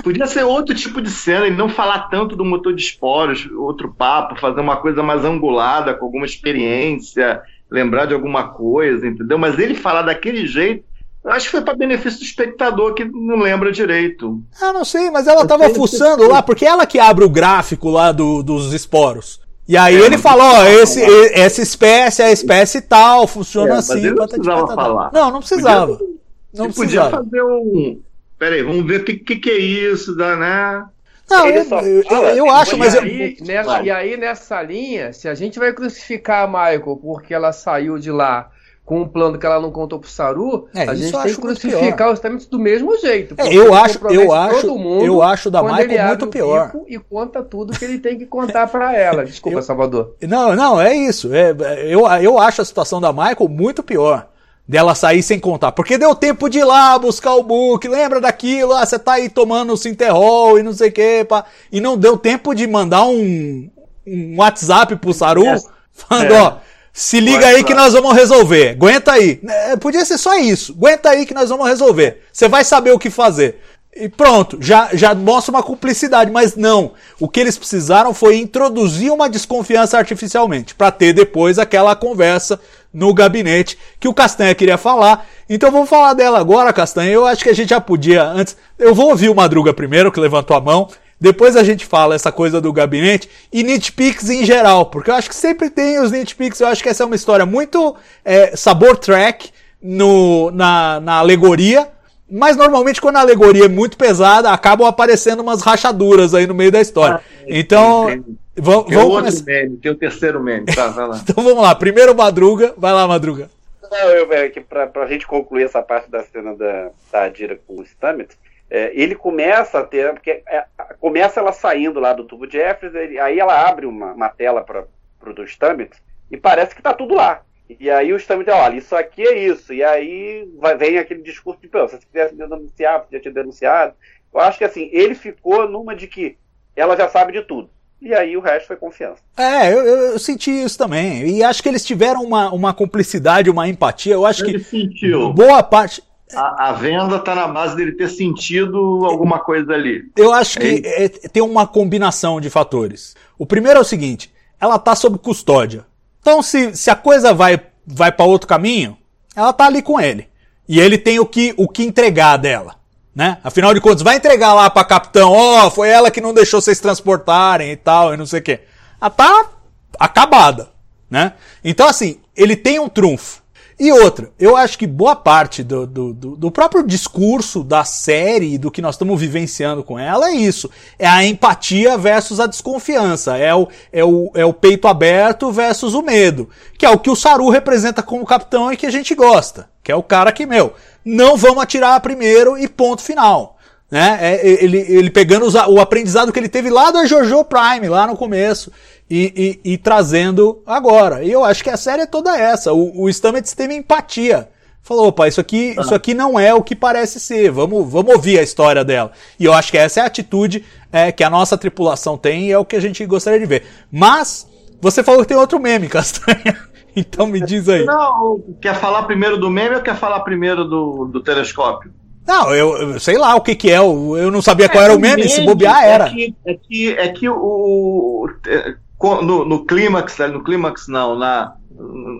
Podia ser outro tipo de cena e não falar tanto do motor de esporos, outro papo, fazer uma coisa mais angulada, com alguma experiência, lembrar de alguma coisa, entendeu? Mas ele falar daquele jeito, eu acho que foi para benefício do espectador que não lembra direito. Ah, não sei, mas ela tava fuçando lá, porque ela que abre o gráfico lá do- dos esporos. E aí É, ele mas falou, ó, esse, precisava essa espécie é a espécie tal, funciona É, mas assim. ele não patati precisava falar. Não, não precisava. Podia- Não Você podia precisava. fazer um. Peraí, vamos ver o que, que, que é isso, da, né? Não, eu, só eu- eu acho, tipo, mas e, eu, aí, nessa, e aí, nessa linha, se a gente vai crucificar a Michael porque ela saiu de lá com um plano que ela não contou pro Saru, É, a gente tem que crucificar os Stamets do mesmo jeito. É, eu acho, eu acho, todo mundo eu acho da Michael muito pior. E conta tudo que ele tem que contar pra ela. Desculpa, Eu- Salvador. Não, não, é isso. É, eu, eu acho a situação da Michael muito pior. Dela sair sem contar. Porque deu tempo de ir lá buscar o book. Lembra daquilo? Ah, você tá aí tomando o Sinterol e não sei o que. Pá. E não deu tempo de mandar um, um WhatsApp pro Saru falando, É. ó. Se liga aí que nós vamos resolver. Aguenta aí. É, podia ser só isso. Aguenta aí que nós vamos resolver. Você vai saber o que fazer. E pronto, já, já mostra uma cumplicidade, mas não. O que eles precisaram foi introduzir uma desconfiança artificialmente, para ter depois aquela conversa no gabinete que o Castanha queria falar. Então vamos falar dela agora, Castanha. Eu acho que a gente já podia antes. Eu vou ouvir o Madruga primeiro, que levantou a mão. Depois a gente fala essa coisa do gabinete e nitpicks em geral, porque eu acho que sempre tem os nitpicks. Eu acho que essa é uma história muito é, sabor track no, na, na alegoria. Mas normalmente quando a alegoria é muito pesada, acabam aparecendo umas rachaduras aí no meio da história. Então, tem- vamos, Tem o vamos outro começar. meme, tem o terceiro meme, tá? Vai lá. Então vamos lá. Primeiro Madruga. Vai lá, Madruga. Não, eu, é, que pra, pra gente concluir essa parte da cena da, da Adira com o Stamets, é, ele começa a ter. Porque é, começa ela saindo lá do tubo Jeffries, ele- aí ela abre uma, uma tela para pro do Stamets e parece que tá tudo lá. E aí o Stamets olha, isso aqui é isso. E aí vai, vem aquele discurso de, pô, se você denunciado, você já tinha denunciado. Eu acho que assim, ele ficou numa de que ela já sabe de tudo. E aí o resto foi confiança. É, eu, eu- senti isso também. E acho que eles tiveram uma, uma cumplicidade, uma empatia. Eu acho Ele que sentiu. boa parte. A, a venda tá na base dele ter sentido alguma coisa ali. Eu acho que é, tem uma combinação de fatores. O primeiro é o seguinte: ela tá sob custódia. Então, se, se a coisa vai, vai para outro caminho, ela tá ali com ele. E ele tem o que, o que entregar dela. Né? Afinal de contas, vai entregar lá pra capitão, ó, foi ela que não deixou vocês transportarem e tal, e não sei o quê. Ela tá acabada, né? Então, assim, ele tem um trunfo. E outra, eu acho que boa parte do, do, do, próprio discurso da série, do que nós estamos vivenciando com ela, é isso. É a empatia versus a desconfiança. É o, é o, é o peito aberto versus o medo. Que é o que o Saru representa como capitão e que a gente gosta. Que é o cara que, meu, não vamos atirar primeiro e ponto final. Né? É, ele, ele pegando os- o aprendizado que ele teve lá da Jojo Prime, lá no começo, e, e- e trazendo agora. E eu acho que a série é toda essa. O, o Stamets teve empatia. Falou, opa, isso aqui, isso aqui não é o que parece ser. Vamos, vamos ouvir a história dela. E eu acho que essa é a atitude é, que a nossa tripulação tem e é o que a gente gostaria de ver. Mas, você falou que tem outro meme, Castanha. Então me diz aí. Não, quer falar primeiro do meme ou quer falar primeiro do, do telescópio? Não, eu, eu sei lá o que que é. Eu eu não sabia qual era o meme. Se bobear, é era. que, é que, é que o, o- é, no, no clímax, no clímax não, na,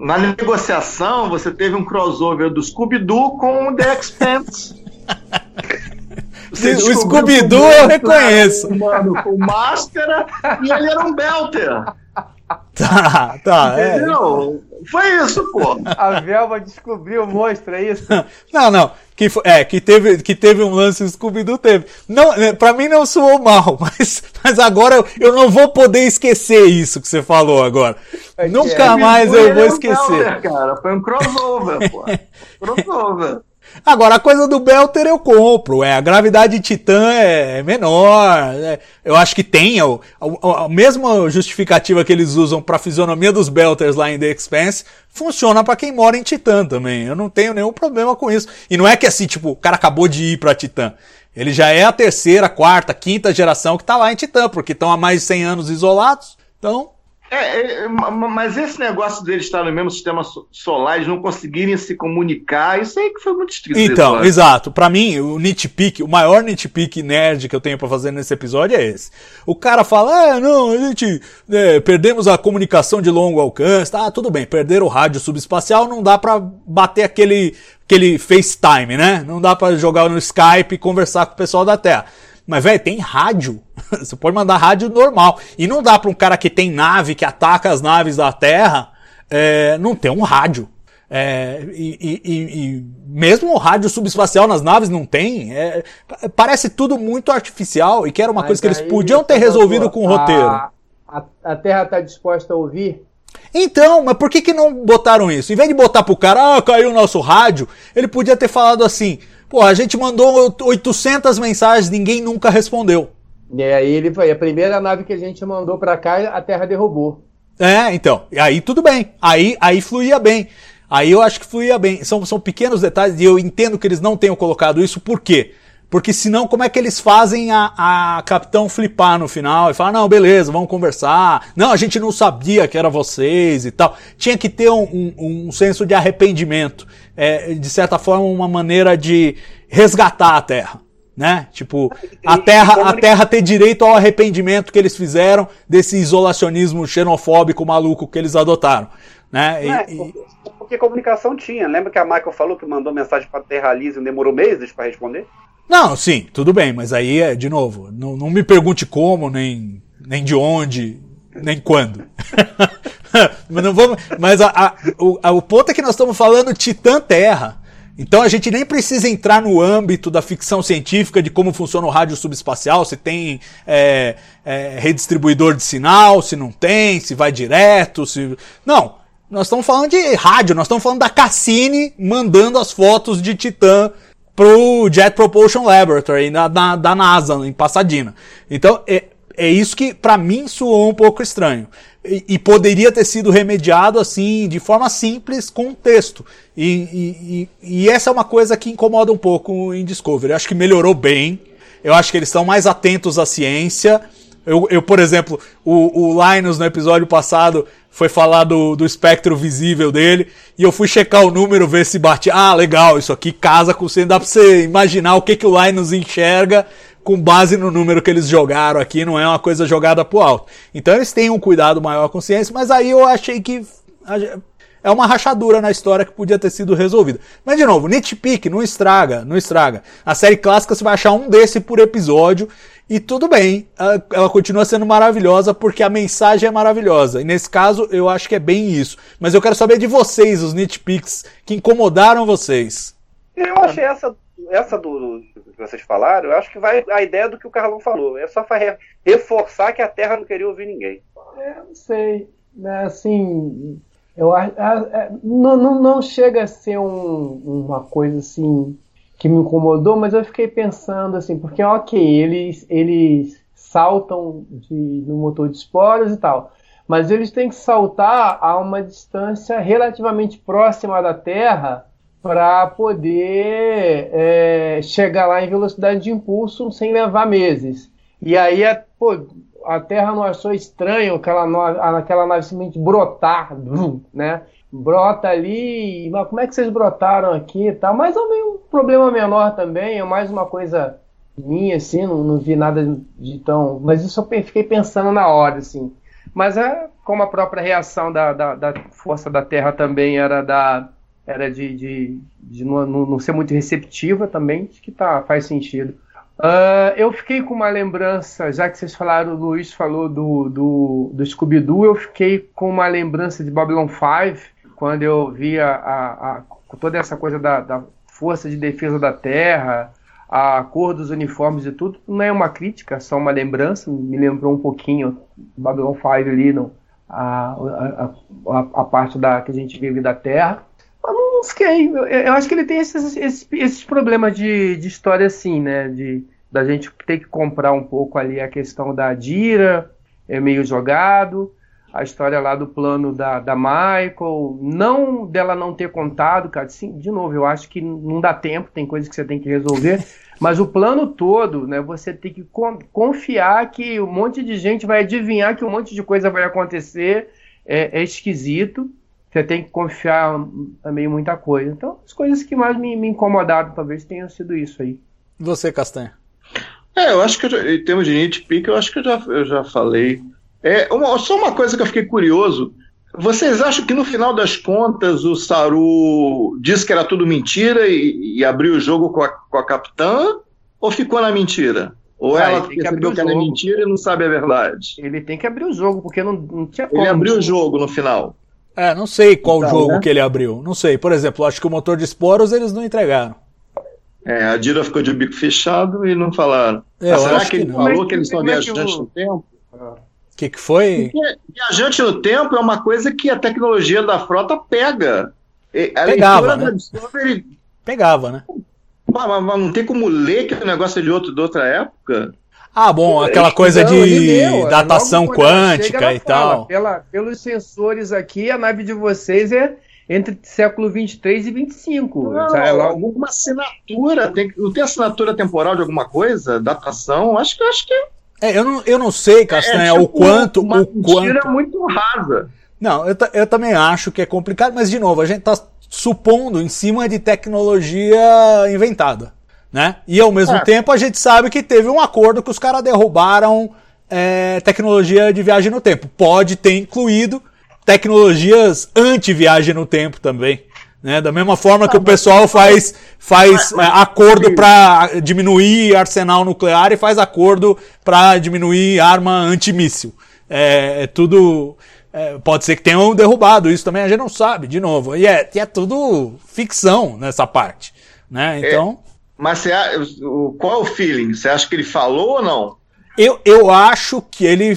na negociação você teve um crossover do Scooby-Doo com o The Expanse. Você O Scooby-Doo eu reconheço. era um Mano com máscara e ele era um belter. Tá, tá. É. Entendeu? Foi isso, pô. A Velma descobriu o monstro, é isso? Não, não. Que, fo- é, que teve, que teve um lance o Scooby-Doo teve. Não, né, pra mim não soou mal, mas, mas agora eu, eu não vou poder esquecer isso que você falou agora. Nunca mais eu vou um esquecer. belter, cara. Foi um crossover, pô. Crossover. Agora, a coisa do Belter eu compro. É, a gravidade de Titã é, menor. é, eu acho que tem o- a, a mesma justificativa que eles usam pra fisionomia dos Belters lá em The Expanse funciona pra quem mora em Titã também. Eu não tenho nenhum problema com isso. E não é que assim, tipo, o cara acabou de ir pra Titã. Ele já é a terceira, quarta, quinta geração que tá lá em Titã, porque estão há mais de 100 anos isolados. Então, É, é, mas esse negócio deles estar no mesmo sistema solar, eles não conseguirem se comunicar, isso aí que foi muito esquisito. Então, exato. Para mim, o nitpick, o maior nitpick nerd que eu tenho para fazer nesse episódio é esse. O cara fala, ah, não, a gente é, perdemos a comunicação de longo alcance, tá, tudo bem, perder o rádio subespacial não dá para bater aquele, aquele FaceTime, né? Não dá para jogar no Skype e conversar com o pessoal da Terra. Mas, velho, tem rádio. Você pode mandar rádio normal. E não dá para um cara que tem nave, que ataca as naves da Terra, é, não ter um rádio. É, e, e, e, mesmo o rádio subespacial nas naves não tem. É, parece tudo muito artificial e que era uma Mas coisa que eles podiam ter resolvido com o roteiro. A, a, a Terra está disposta a ouvir? Então, mas por que, que não botaram isso? Em vez de botar pro cara, ah, caiu o nosso rádio, ele podia ter falado assim: Pô, a gente mandou 800 mensagens, ninguém nunca respondeu. E aí ele foi, a primeira nave que a gente mandou para cá, a Terra derrubou. É, então, e aí tudo bem, aí, aí fluía bem. Aí eu acho que fluía bem. São, são pequenos detalhes e eu entendo que eles não tenham colocado isso, por quê? Porque senão, como é que eles fazem a, a capitão flipar no final e falar, não, beleza, vamos conversar. Não, a gente não sabia que era vocês e tal. Tinha que ter um, um, um senso de arrependimento. É, de certa forma, uma maneira de resgatar a Terra. Né? Tipo, a Terra, a Terra ter direito ao arrependimento que eles fizeram desse isolacionismo xenofóbico maluco que eles adotaram. Né? E, é, porque, porque comunicação tinha. Lembra que a Michael falou que mandou mensagem para Terra Lise e demorou meses para responder? Não, sim, tudo bem, mas aí é, de novo, não, não me pergunte como, nem, nem de onde, nem quando. mas não vamos, mas a, a, o, a, o ponto é que nós estamos falando Titã Terra. Então a gente nem precisa entrar no âmbito da ficção científica de como funciona o rádio subespacial, se tem é, é, redistribuidor de sinal, se não tem, se vai direto, se. Não. Nós estamos falando de rádio, nós estamos falando da Cassini mandando as fotos de Titã pro Jet Propulsion Laboratory na, na, da NASA, em Pasadena. Então, é, é isso que para mim soou um pouco estranho. E, poderia ter sido remediado assim, de forma simples, com um texto. E, e, e, essa é uma coisa que incomoda um pouco em Discovery. Eu acho que melhorou bem. Eu acho que eles estão mais atentos à ciência. Eu, eu por exemplo, o, o Linus no episódio passado foi falar do, do espectro visível dele, e eu fui checar o número, ver se bate. Ah, legal, isso aqui casa com você. Dá pra você imaginar o que, que o Linus enxerga com base no número que eles jogaram aqui, não é uma coisa jogada pro alto. Então eles têm um cuidado maior com ciência, mas aí eu achei que é uma rachadura na história que podia ter sido resolvida. Mas de novo, nitpick, não estraga, não estraga. A série clássica você vai achar um desse por episódio e tudo bem, ela continua sendo maravilhosa porque a mensagem é maravilhosa. E nesse caso, eu acho que é bem isso. Mas eu quero saber de vocês, os nitpicks que incomodaram vocês. Eu achei essa, essa do, que vocês falaram, eu acho que vai a ideia do que o Carlão falou. É só reforçar que a Terra não queria ouvir ninguém. É, não sei. Né, assim, eu, a, não, não, não chega a ser um, uma coisa assim que me incomodou, mas eu fiquei pensando assim, porque ok, eles, eles saltam de, no motor de esporas e tal, mas eles têm que saltar a uma distância relativamente próxima da Terra para poder é, chegar lá em velocidade de impulso sem levar meses. E aí, a, pô, a Terra não achou estranho aquela nave, aquela nave simplesmente brotar, né? brota ali, mas como é que vocês brotaram aqui e tal, mas é um problema menor também, é mais uma coisa minha, assim, não, não vi nada de tão. Mas isso eu fiquei pensando na hora, assim. Mas é como a própria reação da, da, da força da Terra também era da era de, de, de não, não, ser muito receptiva também, que tá, faz sentido. Uh, eu fiquei com uma lembrança, já que vocês falaram, o Luiz falou do, do, do Scooby-Doo, eu fiquei com uma lembrança de Babylon 5, quando eu via a, a, toda essa coisa da, da, força de defesa da terra, a cor dos uniformes e tudo, não é uma crítica, só uma lembrança, me lembrou um pouquinho Babylon 5 ali, no, a, a, a, parte da, que a gente vive da terra. Não eu, eu acho que ele tem esses, esses, esses problemas de, de história assim, né, de da gente ter que comprar um pouco ali a questão da Dira, é meio jogado, a história lá do plano da, da Michael, não dela não ter contado, cara, sim, de novo, eu acho que não dá tempo, tem coisas que você tem que resolver, mas o plano todo, né, você tem que confiar que um monte de gente vai adivinhar que um monte de coisa vai acontecer, é, é esquisito, você tem que confiar também em muita coisa. Então, as coisas que mais me, me incomodaram talvez tenham sido isso aí. Você, Castanha? É, eu acho que eu já, em termos de nitpick, eu acho que eu já, eu já falei. É, uma, só uma coisa que eu fiquei curioso. Vocês acham que no final das contas o Saru disse que era tudo mentira e, e abriu o jogo com a, com a capitã? Ou ficou na mentira? Ou ah, ela percebeu que, que era mentira e não sabe a verdade? Ele tem que abrir o jogo, porque não, não tinha como. Ele abriu o jogo no final. É, não sei qual então, jogo né? que ele abriu. Não sei. Por exemplo, acho que o motor de esporos eles não entregaram. É, a Dira ficou de bico fechado e não falaram. É, será que, que ele falou que eles são viajantes no tempo? O que, que foi? Porque viajante no tempo é uma coisa que a tecnologia da frota pega. A Pegava, né? Discovery... Pegava, né? Mas, mas, mas, não tem como ler que o negócio é de, outro, de outra época? Ah, bom, aquela coisa de leu, datação quântica chega, e tal. Pela, pelos sensores aqui, a nave de vocês é entre século 23 e 25. Não, é lá... Alguma assinatura, tem, não tem assinatura temporal de alguma coisa? Datação? Acho que acho que. É, eu, não, eu não sei, Castanha, é, tipo, o quanto. Uma o quanto... muito rasa. Não, eu, eu também acho que é complicado, mas de novo, a gente está supondo em cima de tecnologia inventada. Né? E ao mesmo é. tempo a gente sabe que teve um acordo que os caras derrubaram é, tecnologia de viagem no tempo. Pode ter incluído tecnologias anti-viagem no tempo também. Né? Da mesma forma que o pessoal faz, faz é, acordo para diminuir arsenal nuclear e faz acordo para diminuir arma antimíssil. É, é tudo. É, pode ser que tenham derrubado isso também, a gente não sabe, de novo. E é, e é tudo ficção nessa parte. Né? Então. Mas você, qual é o feeling? Você acha que ele falou ou não? Eu, eu acho que ele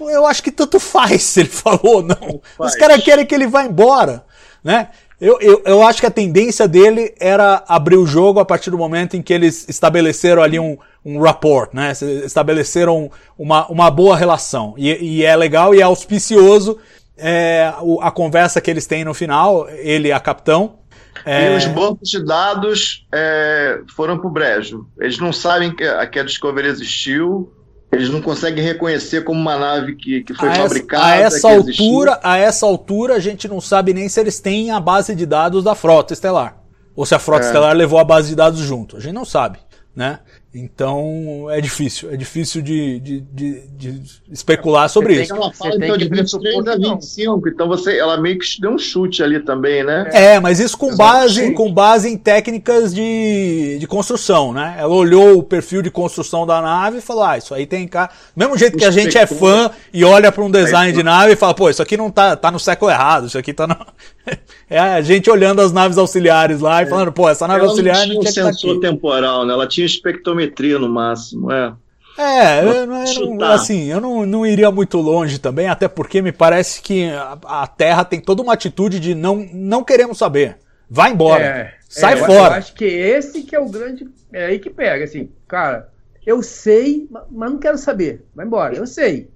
eu acho que tanto faz se ele falou ou não. Os caras querem que ele vá embora, né? Eu, eu, eu acho que a tendência dele era abrir o jogo a partir do momento em que eles estabeleceram ali um, um rapport, né? Estabeleceram uma, uma boa relação. E, e é legal e é auspicioso é, a conversa que eles têm no final, ele e a capitão. É... E os bancos de dados é, foram pro brejo. Eles não sabem que a, que a Discovery existiu, eles não conseguem reconhecer como uma nave que, que foi a fabricada. Essa, a essa altura, a essa altura, a gente não sabe nem se eles têm a base de dados da frota estelar. Ou se a frota é. estelar levou a base de dados junto. A gente não sabe, né? Então é difícil, é difícil de, de, de, de especular sobre isso. Ela fala então de 23 a 25, então você, ela meio que deu um chute ali também, né? É, mas isso com base, com base em técnicas de, de construção, né? Ela olhou o perfil de construção da nave e falou: ah, isso aí tem cá. Mesmo jeito que a gente é fã e olha para um design de nave e fala: pô, isso aqui não tá, tá no século errado, isso aqui tá no. É a gente olhando as naves auxiliares lá e falando, pô, essa nave ela auxiliar não tinha um tá sensor tá temporal, né? Ela tinha espectrometria no máximo, é. É, eu, eu não, assim, eu não, não iria muito longe também, até porque me parece que a, a, Terra tem toda uma atitude de não, não queremos saber. Vai embora. É, sai é, fora. Eu acho que esse que é o grande. É aí que pega, assim, cara, eu sei, mas não quero saber. Vai embora, eu sei.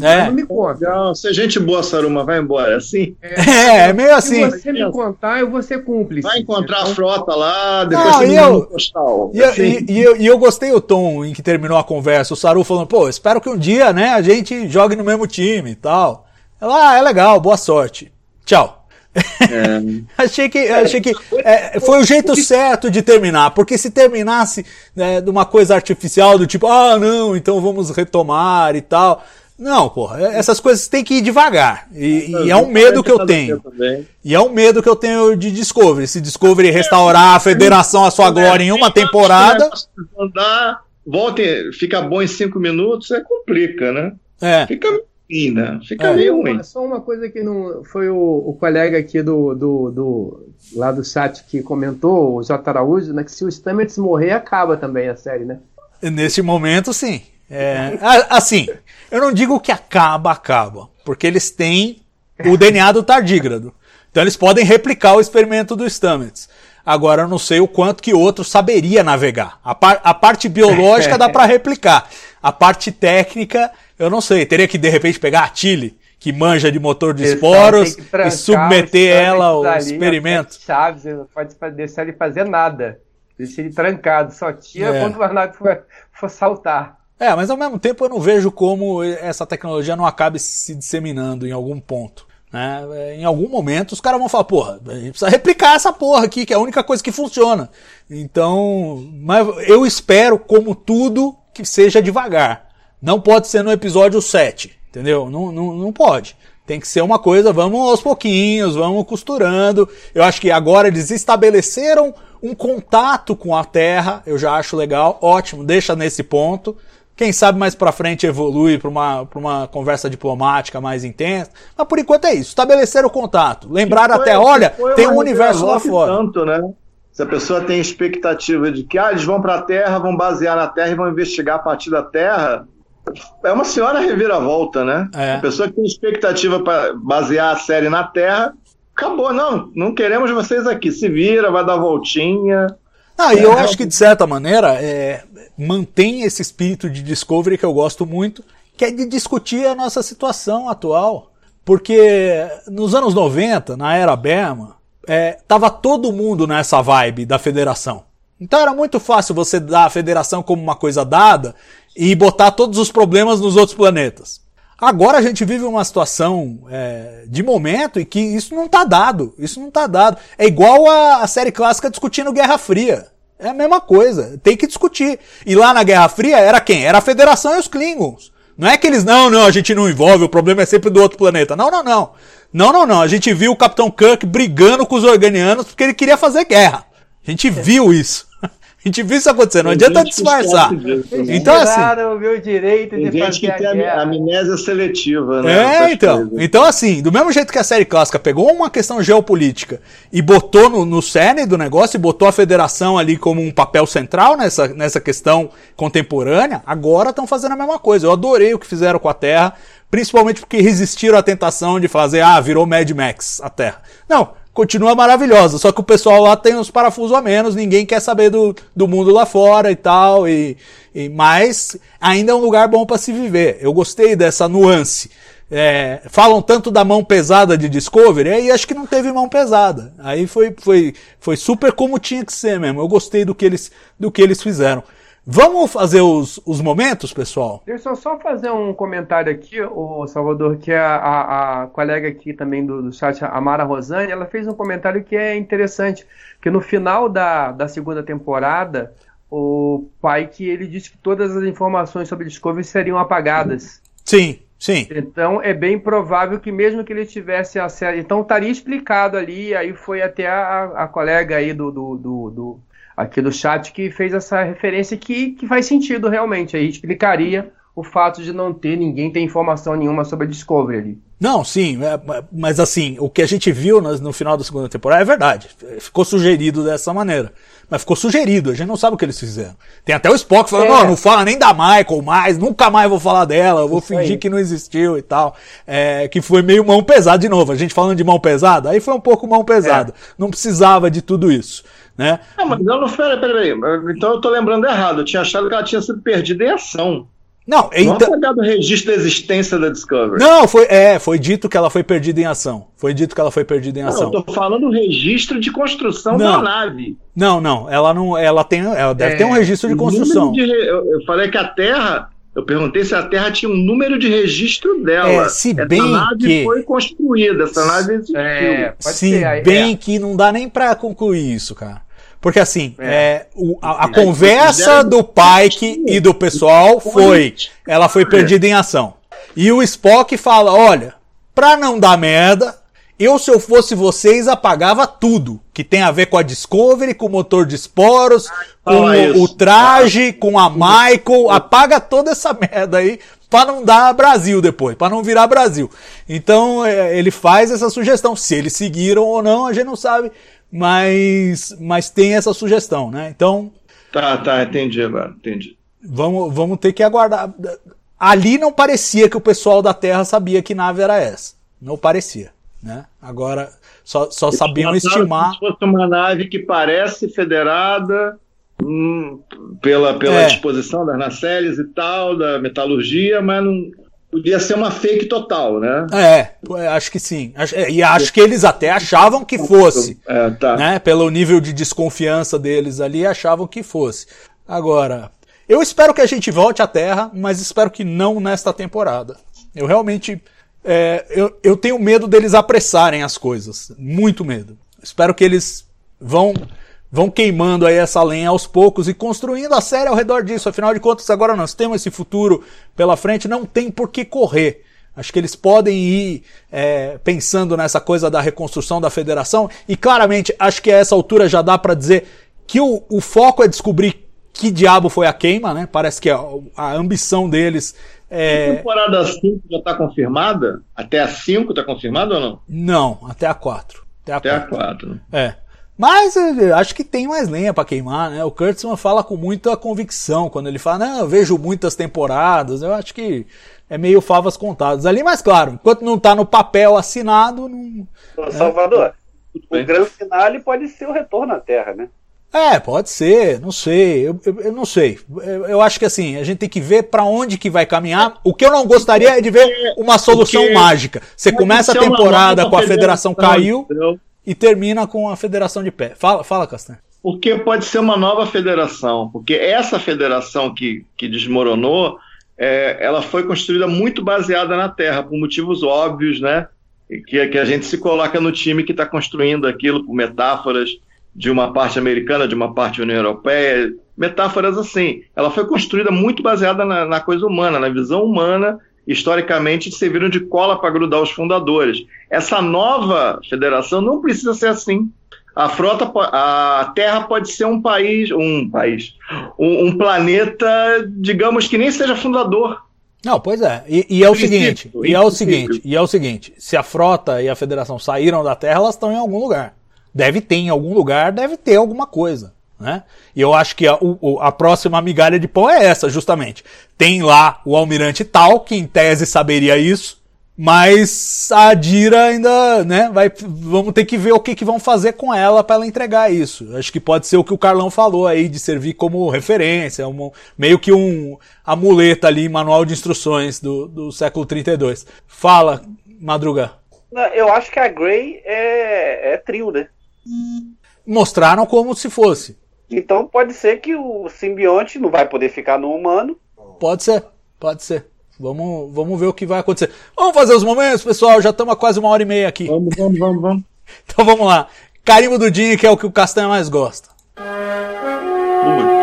É. Não me conta. Não, se é gente boa, Saruma, vai embora. Assim. É, é meio assim. Se você me contar, eu vou ser cúmplice. Vai encontrar a frota lá, depois não, você me eu, postal. E, assim. e, e, eu, e eu gostei o tom em que terminou a conversa. O Saru falando, pô, espero que um dia, né, a gente jogue no mesmo time e tal. Ela, ah, é legal, boa sorte. Tchau. É. achei que, achei que é, foi o jeito certo de terminar, porque se terminasse né, de uma coisa artificial do tipo, ah, não, então vamos retomar e tal. Não, porra, é, essas coisas tem que ir devagar. E, e é um medo que eu tenho. E é um medo que eu tenho de Discovery. Se Discovery restaurar a federação à sua glória em uma temporada. Andar, volte, fica bom em cinco minutos, é complica, né? É. Fica fina, fica é. meio ruim. Só uma coisa que não foi o, o colega aqui do, do, do, lá do chat que comentou, o J. Araújo, né? Que se o Stamets morrer, acaba também a série, né? Nesse momento, sim. É, assim, eu não digo que acaba, acaba, porque eles têm o DNA do tardígrado. Então eles podem replicar o experimento do Stamets. Agora eu não sei o quanto que outro saberia navegar. A, par, a parte biológica dá para replicar. A parte técnica, eu não sei. Teria que de repente pegar a Chile, que manja de motor de esporos e submeter ela ao ali, experimento. Chaves, não pode deixar ele fazer nada. Deixa ele trancado. Só tira É. quando o Arnaldo for, for saltar. É, mas ao mesmo tempo eu não vejo como essa tecnologia não acabe se disseminando em algum ponto. Né? É, Em algum momento os caras vão falar, porra, a gente precisa replicar essa porra aqui, que é a única coisa que funciona. Então, mas eu espero, como tudo, que seja devagar. Não pode ser no episódio 7, entendeu? Não, não, não pode. Tem que ser uma coisa, vamos aos pouquinhos, vamos costurando. Eu acho que agora eles estabeleceram um contato com a Terra, eu já acho legal, ótimo, deixa nesse ponto. Quem sabe mais pra frente evolui pra uma, pra uma conversa diplomática mais intensa. Mas por enquanto é isso, estabeleceram o contato. Lembraram Foi- até, olha, tem um universo lá fora. Tanto, né? Se a pessoa tem expectativa de que ah, eles vão para a Terra, vão basear na Terra e vão investigar a partir da Terra, é uma senhora reviravolta, né? É. A pessoa que tem expectativa para basear a série na Terra, acabou, não, não queremos vocês aqui. Se vira, vai dar voltinha. Ah, e eu acho que de certa maneira é, mantém esse espírito de discovery que eu gosto muito, que é de discutir a nossa situação atual. Porque nos anos 90, na era Berman, é, tava todo mundo nessa vibe da federação. Então era muito fácil você dar a federação como uma coisa dada e botar todos os problemas nos outros planetas. Agora a gente vive uma situação é, de momento em que isso não tá dado. Isso não tá dado. É igual a, a série clássica discutindo Guerra Fria. É a mesma coisa. Tem que discutir. E lá na Guerra Fria era quem? Era a Federação e os Klingons. Não é que eles, não, não, a gente não envolve, o problema é sempre do outro planeta. Não, não, não. Não, não, não. A gente viu o Capitão Kirk brigando com os organianos porque ele queria fazer guerra. A gente viu isso. A gente viu isso acontecer. Não Tem adianta disfarçar. né? Então, assim. Tiraram o meu direito Tem de gente fazer que a tem a guerra. amnésia seletiva, né? É, então. coisas. Então, assim, do mesmo jeito que a série clássica pegou uma questão geopolítica e botou no, no cerne do negócio e botou a federação ali como um papel central nessa, nessa questão contemporânea, agora estão fazendo a mesma coisa. Eu adorei o que fizeram com a Terra, principalmente porque resistiram à tentação de fazer, ah, virou Mad Max a Terra. Não, continua maravilhosa, só que o pessoal lá tem uns parafusos a menos, ninguém quer saber do, do mundo lá fora e tal, e, e mas ainda é um lugar bom para se viver. Eu gostei dessa nuance. É, falam tanto da mão pesada de Discovery, aí acho que não teve mão pesada. Aí foi, foi, foi super como tinha que ser mesmo. Eu gostei do que eles, do que eles fizeram. Vamos fazer os, os momentos, pessoal? Deixa eu só fazer um comentário aqui, o Salvador, que a, a, a colega aqui também do, do chat, a Mara Rosane, ela fez um comentário que é interessante, que no final da, da segunda temporada, o Pike, ele disse que todas as informações sobre Discovery seriam apagadas. Sim, sim. Então é bem provável que mesmo que ele tivesse acesso, então estaria explicado ali, aí foi até a, a colega aí do, do, do, do- aqui do chat que fez essa referência que, que faz sentido realmente, aí explicaria o fato de não ter ninguém ter informação nenhuma sobre a Discovery ali. Não, sim, é, mas assim, o que a gente viu no, final da segunda temporada é verdade. Ficou sugerido dessa maneira. Mas ficou sugerido, a gente não sabe o que eles fizeram. Tem até o Spock falando, É. não, não fala nem da Michael mais, nunca mais vou falar dela, eu vou Isso fingir aí. que não existiu e tal. É, que foi meio mão pesada de novo. A gente falando de mão pesada, aí foi um pouco mão pesada. Não precisava de tudo isso, né? Não, mas ela não peraí, peraí, peraí. Então eu tô lembrando errado. Eu tinha achado que ela tinha sido perdida em ação. Não, Não então. apagado o registro da existência da Discovery. Não, foi, é, foi dito que ela foi perdida em ação. Foi dito que ela foi perdida em Não, ação. eu tô falando o registro de construção Não. da nave. Não, não, ela não, ela tem, ela deve É, ter um registro de construção. de eu, eu falei que a Terra. Eu perguntei se a Terra tinha um número de registro dela. É, se essa bem nave que- foi construída, essa nave existiu. É, pode Se ser. bem é. que não dá nem pra concluir isso, cara. Porque assim, É. é, o- a, a conversa do Pike e do pessoal foi, ela foi perdida em ação. E o Spock fala, olha, pra não dar merda, eu se eu fosse vocês apagava tudo que tem a ver com a Discovery, com o motor de esporos, com Fala o, o traje, com a Michael, apaga toda essa merda aí pra não dar Brasil depois, pra não virar Brasil. Então é, ele faz essa sugestão, se eles seguiram ou não, a gente não sabe, mas mas tem essa sugestão, né? Então Tá, tá, entendi agora, entendi. vamos, vamos ter que aguardar. Ali não parecia que o pessoal da Terra sabia que nave era essa. Não parecia, né? Agora só, só sabiam Eles estimar. Se fosse uma nave que parece federada hum, pela, pela É. disposição das nacelles e tal, da metalurgia, mas não, Podia ser uma fake total, né? É, acho que sim. É, E acho que eles até achavam que fosse. É, tá. né? Pelo nível de desconfiança deles ali, achavam que fosse. Agora, eu espero que a gente volte à Terra, mas espero que não nesta temporada. Eu realmente. é, eu, eu tenho medo deles apressarem as coisas. Muito medo. Espero que eles vão. Vão queimando aí essa lenha aos poucos e construindo a série ao redor disso. Afinal de contas, agora nós temos esse futuro pela frente, não tem por que correr. Acho que eles podem ir é, pensando nessa coisa da reconstrução da federação e claramente acho que a essa altura já dá pra dizer que o, o foco é descobrir que diabo foi a queima, né? Parece que a, a ambição deles A é. temporada 5 já está confirmada? Até a 5 está confirmada ou não? Não, até a 4. Até a Até a 4. 4. É. Mas eh, acho que tem mais lenha pra queimar, né? O Kurtzman fala com muita convicção quando ele fala, não, eu vejo muitas temporadas. Eu acho que é meio favas contadas ali, mas claro, enquanto não tá no papel assinado, não. Ô, Salvador, o grande finale pode ser o retorno à Terra, né? É, pode ser, não sei, eu, eu- eu não sei. Eu, eu acho que assim, a gente tem que ver pra onde que vai caminhar. O que eu não gostaria é de ver uma solução porque mágica. Você começa a temporada com a federação caiu entendeu? E termina com a federação de pé. Fala, fala Castanho. Porque pode ser uma nova federação. Porque essa federação que, que desmoronou, é, ela foi construída muito baseada na Terra, por motivos óbvios, né? Que, que a gente se coloca no time que está construindo aquilo por metáforas de uma parte americana, de uma parte União Europeia, metáforas assim. Ela foi construída muito baseada na, na coisa humana, na visão humana, historicamente serviram de cola para grudar os fundadores. Essa nova federação não precisa ser assim. A frota, a Terra pode ser um país, um país, um, um planeta, digamos que nem seja fundador. Não, pois é. E, e é o seguinte, e é o seguinte, e é o seguinte, se a frota e a federação saíram da Terra, elas estão em algum lugar. Deve ter em algum lugar, deve ter alguma coisa, né? E eu acho que a, o- a próxima migalha de pão é essa, justamente. Tem lá o almirante tal, que em tese saberia isso, mas a Adira ainda, né, vai, vamos ter que ver o que, que vão fazer com ela para ela entregar isso. Acho que pode ser o que o Carlão falou aí, de servir como referência, um- meio que um amuleta ali, manual de instruções do, do século 32. Fala, Madruga. Eu acho que a Grey é, é trio, né? Mostraram como se fosse. Então pode ser que o simbionte não vai poder ficar no humano. Pode ser, pode ser. Vamos, vamos ver o que vai acontecer. Vamos fazer os momentos, pessoal. Já estamos quase uma hora e meia aqui. Vamos, vamos, vamos, vamos. Então vamos lá. Carimbo do Dinho, que é o que o Castanha mais gosta.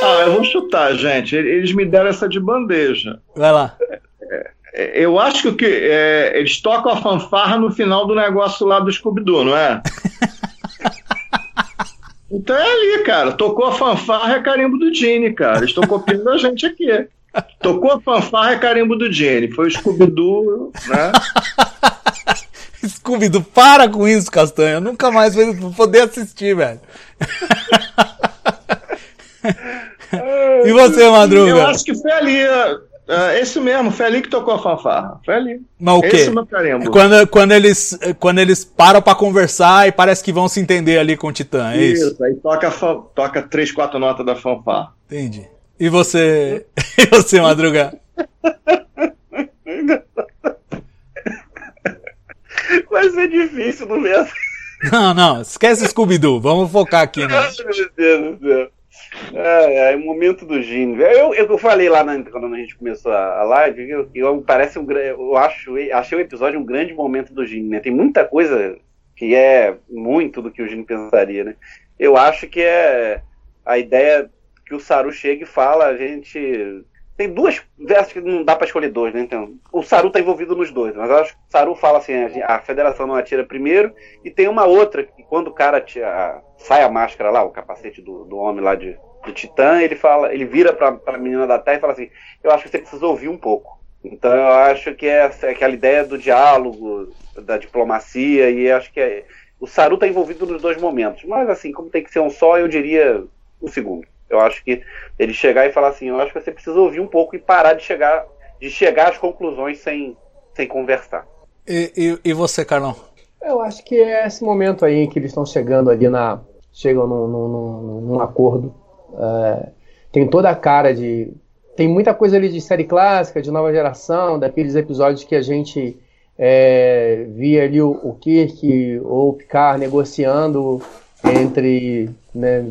Ah, eu vou chutar, gente. Eles me deram essa de bandeja. Vai lá. É, Eu acho que o que é, eles tocam a fanfarra no final do negócio lá do Scooby-Doo, não é? Então é ali, cara. Tocou a fanfarra é carimbo do Gene, cara. Eles estão copiando a gente aqui. Tocou a fanfarra é carimbo do Gene. Foi o Scooby-Doo, né? Scooby-Doo, para com isso, Castanha. Eu nunca mais vou poder assistir, velho. e você, Eu Madruga? acho que foi ali. É, esse mesmo, foi ali que tocou a fanfarra. Foi ali. Mas o quê? Esse é meu carimbo. Quando, quando, eles, quando eles param pra conversar e parece que vão se entender ali com o Titã, é isso? Isso, aí toca, toca três, quatro notas da fanfarra. Entendi. E você, e você, Madruga? Vai ser difícil no mesmo. Não, não, esquece Scooby-Doo. Vamos focar aqui, né? Ai, meu Deus do céu. Ai, ai, momento do Gene. Eu, eu, falei lá na- quando a gente começou a, live, eu, eu- parece um eu acho, achei o episódio um grande momento do Gene, né? Tem muita coisa que é muito do que o Gene pensaria, né? Eu acho que é a ideia que o Saru chega e fala, a gente tem duas versos que não dá pra escolher dois, né? Então, o Saru tá envolvido nos dois, mas acho que o Saru fala assim, a, federação não atira primeiro, e tem uma outra que quando o cara tira, sai a máscara lá, o capacete do, do homem lá de, do Titã, ele fala, ele vira pra, pra menina da Terra e fala assim, eu acho que você precisa ouvir um pouco. Então eu acho que é aquela ideia do diálogo, da diplomacia, e acho que é, o Saru tá envolvido nos dois momentos. Mas assim, como tem que ser um só, eu diria um segundo. Eu acho que ele chegar e falar assim, eu acho que você precisa ouvir um pouco e parar de chegar, de chegar às conclusões sem, sem conversar. E, e, e você, Carlão? Eu acho que é esse momento aí em que eles estão chegando ali na. chegam num, num, num- num acordo. É, tem toda a cara de tem muita coisa ali de série clássica, de nova geração, daqueles episódios que a gente é, via ali o, o Kirk ou o Picard negociando entre, né,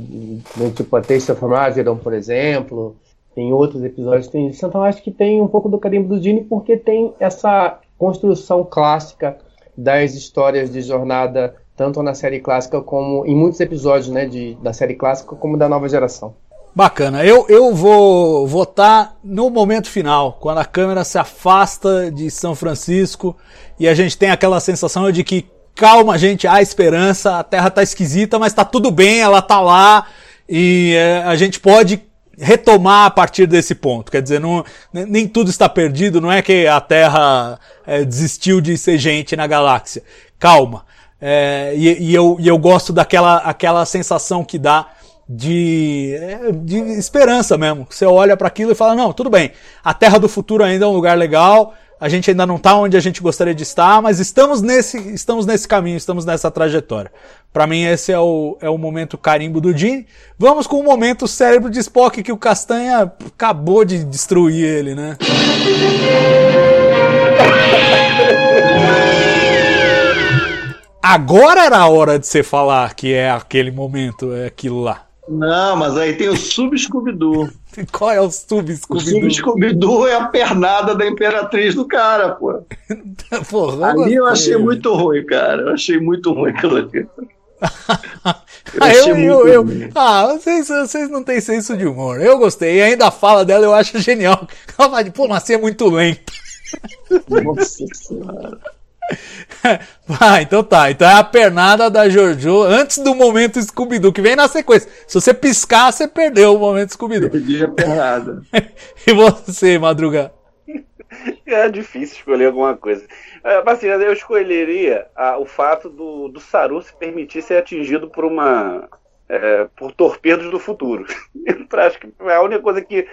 tipo a Taste of Martyrdom, por exemplo, tem outros episódios tem isso. Então acho que tem um pouco do carimbo do Dini porque tem essa construção clássica das histórias de jornada tanto na série clássica como em muitos episódios, né, de, da série clássica como da nova geração. Bacana. Eu, eu vou votar no momento final, quando a câmera se afasta de São Francisco e a gente tem aquela sensação de que calma, gente, há esperança, a Terra tá esquisita, mas tá tudo bem, ela tá lá e é, a gente pode retomar a partir desse ponto. Quer dizer, não, nem tudo está perdido, não é que a Terra é, desistiu de ser gente na galáxia. Calma. É, e, e, eu, e eu gosto daquela aquela sensação que dá de, é, de esperança mesmo. Você olha para aquilo e fala: não, tudo bem, a Terra do Futuro ainda é um lugar legal, a gente ainda não está onde a gente gostaria de estar, mas estamos nesse, estamos nesse caminho, estamos nessa trajetória. Para mim, esse é o, é o momento carimbo do Gene. Vamos com o momento cérebro de Spock, que o Castanha acabou de destruir ele, né? Agora era a hora de você falar que é aquele momento, é aquilo lá. Não, mas aí tem o Sub-Scooby-Doo. Qual é o Sub-Scooby-Doo? O Sub-Scooby-Doo é a pernada da Imperatriz do cara, pô. Porra, ali eu achei muito ruim, cara. Eu achei muito ruim aquilo ali. Eu ah, eu, eu, eu, ah vocês, vocês não têm senso de humor. Eu gostei. E ainda a fala dela eu acho genial. Ela fala de, pô, nascer é muito lento. Nossa senhora. ah, então tá. Então é a pernada da Jojo antes do momento Scooby-Doo, que vem na sequência. Se você piscar, você perdeu o momento Scooby-Doo. Perdi a pernada. e você, Madruga? É difícil escolher alguma coisa. É, mas assim, eu escolheria o fato do, do Saru se permitir ser atingido por uma. É, por torpedos do futuro. Eu acho que é a única coisa que,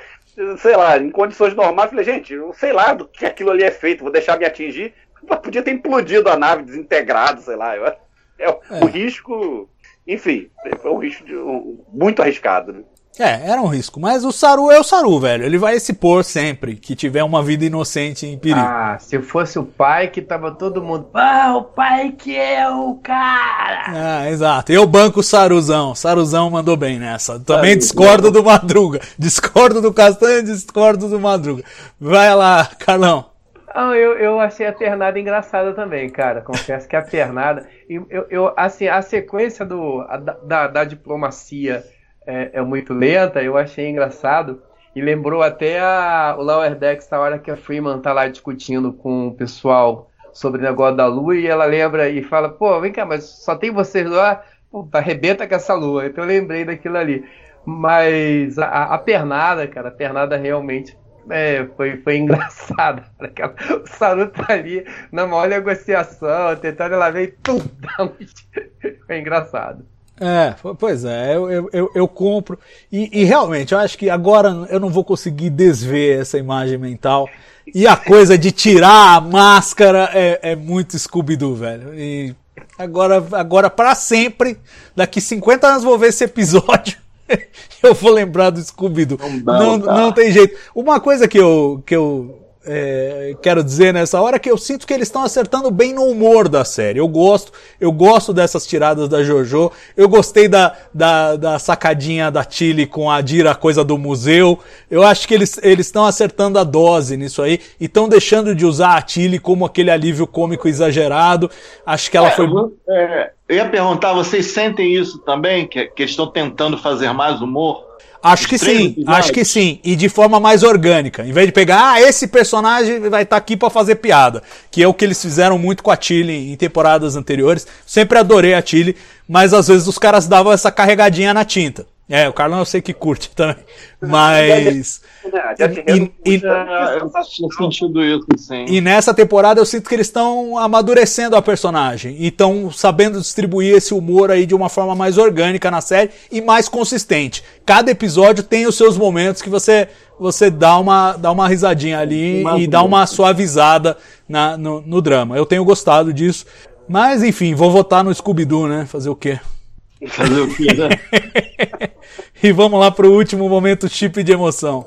sei lá, em condições normais, eu falei, gente, eu sei lá do que aquilo ali é feito, vou deixar me atingir podia ter implodido a nave desintegrado, sei lá. É, é, o risco, enfim, foi um risco de, um, muito arriscado, né? É, era um risco. Mas o Saru é o Saru, velho. Ele vai se pôr sempre que tiver uma vida inocente em perigo. Ah, se fosse o pai que tava todo mundo. Ah, o pai que é o cara! Ah, exato. Eu banco o Saruzão. Saruzão mandou bem nessa. Também discordo do Madruga. Discordo do Castanho, discordo do Madruga. Vai lá, Carlão. Ah, eu, eu achei a pernada engraçada também, cara. Confesso que a pernada. Eu, eu, assim, a sequência do, a, da, da diplomacia é, é, muito lenta, eu achei engraçado. E lembrou até a, o Lower Decks, a hora que a Freeman tá lá discutindo com o pessoal sobre o negócio da lua, e ela lembra e fala: pô, vem cá, mas só tem vocês lá? Pô, arrebenta com essa lua. Então eu lembrei daquilo ali. Mas a, a pernada, cara, a pernada realmente é, foi, foi engraçado. O Saru tá ali na maior negociação, tentando ela ver e tum, foi engraçado. É, pois é, eu, eu, eu, eu compro. E, e, realmente, eu acho que agora eu não vou conseguir desver essa imagem mental. E a coisa de tirar a máscara é, é muito Scooby-Doo, velho. E agora, agora para sempre, daqui 50 anos vou ver esse episódio eu vou lembrar do Scooby-Doo. Não, não, não, tem jeito. Uma coisa que eu, que eu é, quero dizer nessa hora que eu sinto que eles estão acertando bem no humor da série. Eu gosto, eu gosto dessas tiradas da JoJo. Eu gostei da, da, da sacadinha da Chile com a Dira, coisa do museu. Eu acho que eles estão acertando a dose nisso aí e estão deixando de usar a Chile como aquele alívio cômico exagerado. Acho que ela é, foi. É, eu ia perguntar, vocês sentem isso também? Que, que eles estão tentando fazer mais humor? Acho que sim, acho que sim. E de forma mais orgânica. Em vez de pegar, ah, esse personagem vai estar tá aqui para fazer piada. Que é o que eles fizeram muito com a Tilly em temporadas anteriores. Sempre adorei a Tilly, mas às vezes os caras davam essa carregadinha na tinta. É, o Carlão eu sei que curte também. Mas. E, e, e nessa temporada eu sinto que eles estão amadurecendo a personagem. E estão sabendo distribuir esse humor aí de uma forma mais orgânica na série e mais consistente. Cada episódio tem os seus momentos que você você dá uma, dá uma risadinha ali uma e dá uma suavizada na, no, no drama. Eu tenho gostado disso. Mas enfim, vou votar no Scooby-Doo, né? Fazer o quê? Fazer o quê, né? e vamos lá para o último momento chip de emoção.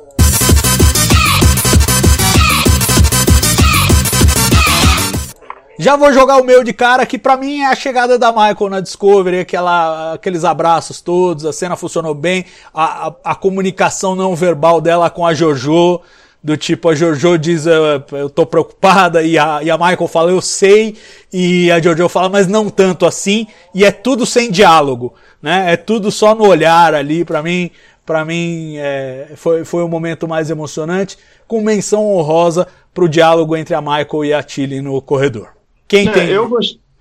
Já vou jogar o meu de cara, que para mim é a chegada da Michael na Discovery, aquela, aqueles abraços todos, a cena funcionou bem, a, a, a comunicação não verbal dela com a JoJo, do tipo, a Jojo diz, eu, tô preocupada, e a, e a Michael fala, eu sei, e a Jojo fala, mas não tanto assim, e é tudo sem diálogo, né? É tudo só no olhar ali, pra mim, para mim é, foi, foi o momento mais emocionante, com menção honrosa pro diálogo entre a Michael e a Tilly no corredor. Quem É, tem. eu,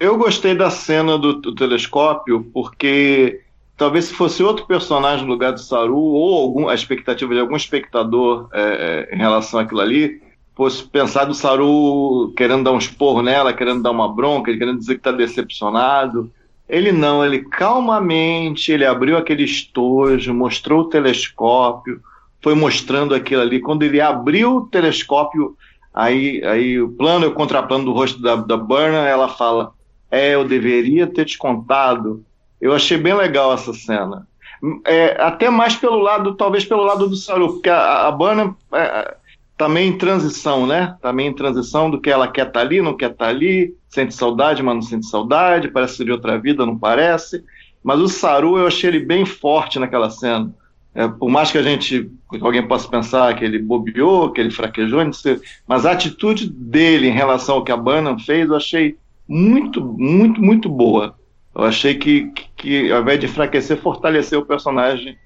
eu gostei da cena do, do telescópio, porque talvez se fosse outro personagem no lugar do Saru, ou algum, a expectativa de algum espectador é, é, em relação àquilo ali, fosse pensar do Saru querendo dar um esporro nela, querendo dar uma bronca, querendo dizer que está decepcionado. Ele não, ele calmamente, ele abriu aquele estojo, mostrou o telescópio, foi mostrando aquilo ali. Quando ele abriu o telescópio, aí, aí o plano e o contraplano do rosto da, da Burna, ela fala: É, eu deveria ter te contado. Eu achei bem legal essa cena. É, até mais pelo lado, talvez pelo lado do Saru, porque a, a Burna é, tá meio em transição, né? Tá meio em transição do que ela quer estar ali, não quer estar ali, sente saudade, mas não sente saudade, parece de outra vida, não parece. Mas o Saru, eu achei ele bem forte naquela cena. É, por mais que a gente, alguém possa pensar que ele bobeou, que ele fraquejou, não sei, mas a atitude dele em relação ao que a Burnham fez, eu achei muito, muito, muito boa. Eu achei que, que, ao invés de enfraquecer, fortaleceu o personagem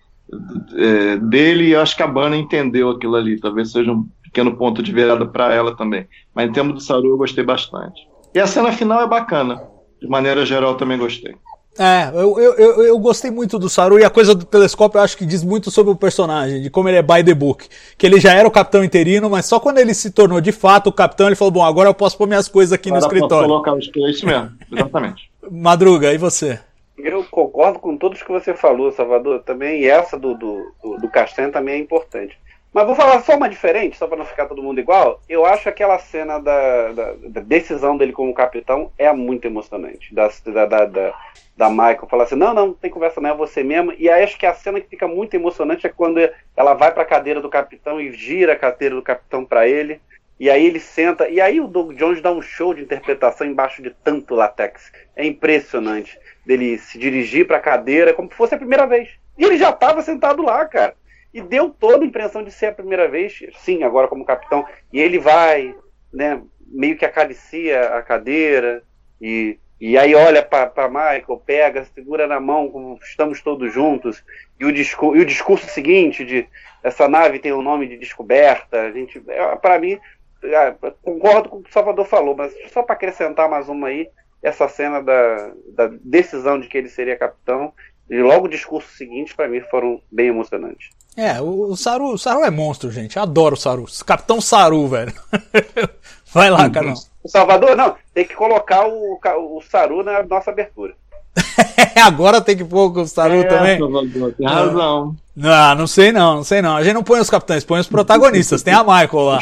é, dele e eu acho que a Burnham entendeu aquilo ali. Talvez seja um pequeno ponto de virada para ela também. Mas em termos do Saru, eu gostei bastante. E a cena final é bacana. De maneira geral, também gostei. É, eu, eu, eu, eu gostei muito do Saru e a coisa do telescópio eu acho que diz muito sobre o personagem, de como ele é by the book. Que ele já era o capitão interino, mas só quando ele se tornou de fato o capitão, ele falou: Bom, agora eu posso pôr minhas coisas aqui no Agora posso escritório. colocar os isso mesmo, exatamente. Madruga, e você? Eu concordo com todos que você falou, Salvador, também, e essa do, do, do, do Castanho também é importante. Mas vou falar só uma diferente, só para não ficar todo mundo igual. Eu acho aquela cena da, da, da decisão dele como capitão é muito emocionante. Da, da, da, da, da Michael falar assim: não, não, não tem conversa, não é você mesmo. E aí acho que a cena que fica muito emocionante é quando ela vai para a cadeira do capitão e gira a cadeira do capitão para ele. E aí ele senta. E aí o Doug Jones dá um show de interpretação embaixo de tanto latex. É impressionante. Dele se dirigir para a cadeira como se fosse a primeira vez. E ele já estava sentado lá, cara. E deu toda a impressão de ser a primeira vez, sim, agora como capitão. E ele vai, né, meio que acaricia a cadeira. E, e aí olha para Michael, pega, segura na mão, como estamos todos juntos. E o, discurso, e o discurso seguinte de essa nave tem o nome de descoberta. A gente, para mim, é, concordo com o que o Salvador falou, mas só para acrescentar mais uma aí, essa cena da, da decisão de que ele seria capitão e logo o discurso seguinte, para mim, foram bem emocionantes. É, o, o Saru, o Saru é monstro, gente. Eu adoro o Saru. Capitão Saru, velho. Vai lá, Carlão. O Salvador, não, tem que colocar o, o Saru na nossa abertura. Agora tem que pôr o Saru É, também. Tem razão. Não, não sei não, não sei não. A gente não põe os capitães, põe os protagonistas. Tem a Michael lá.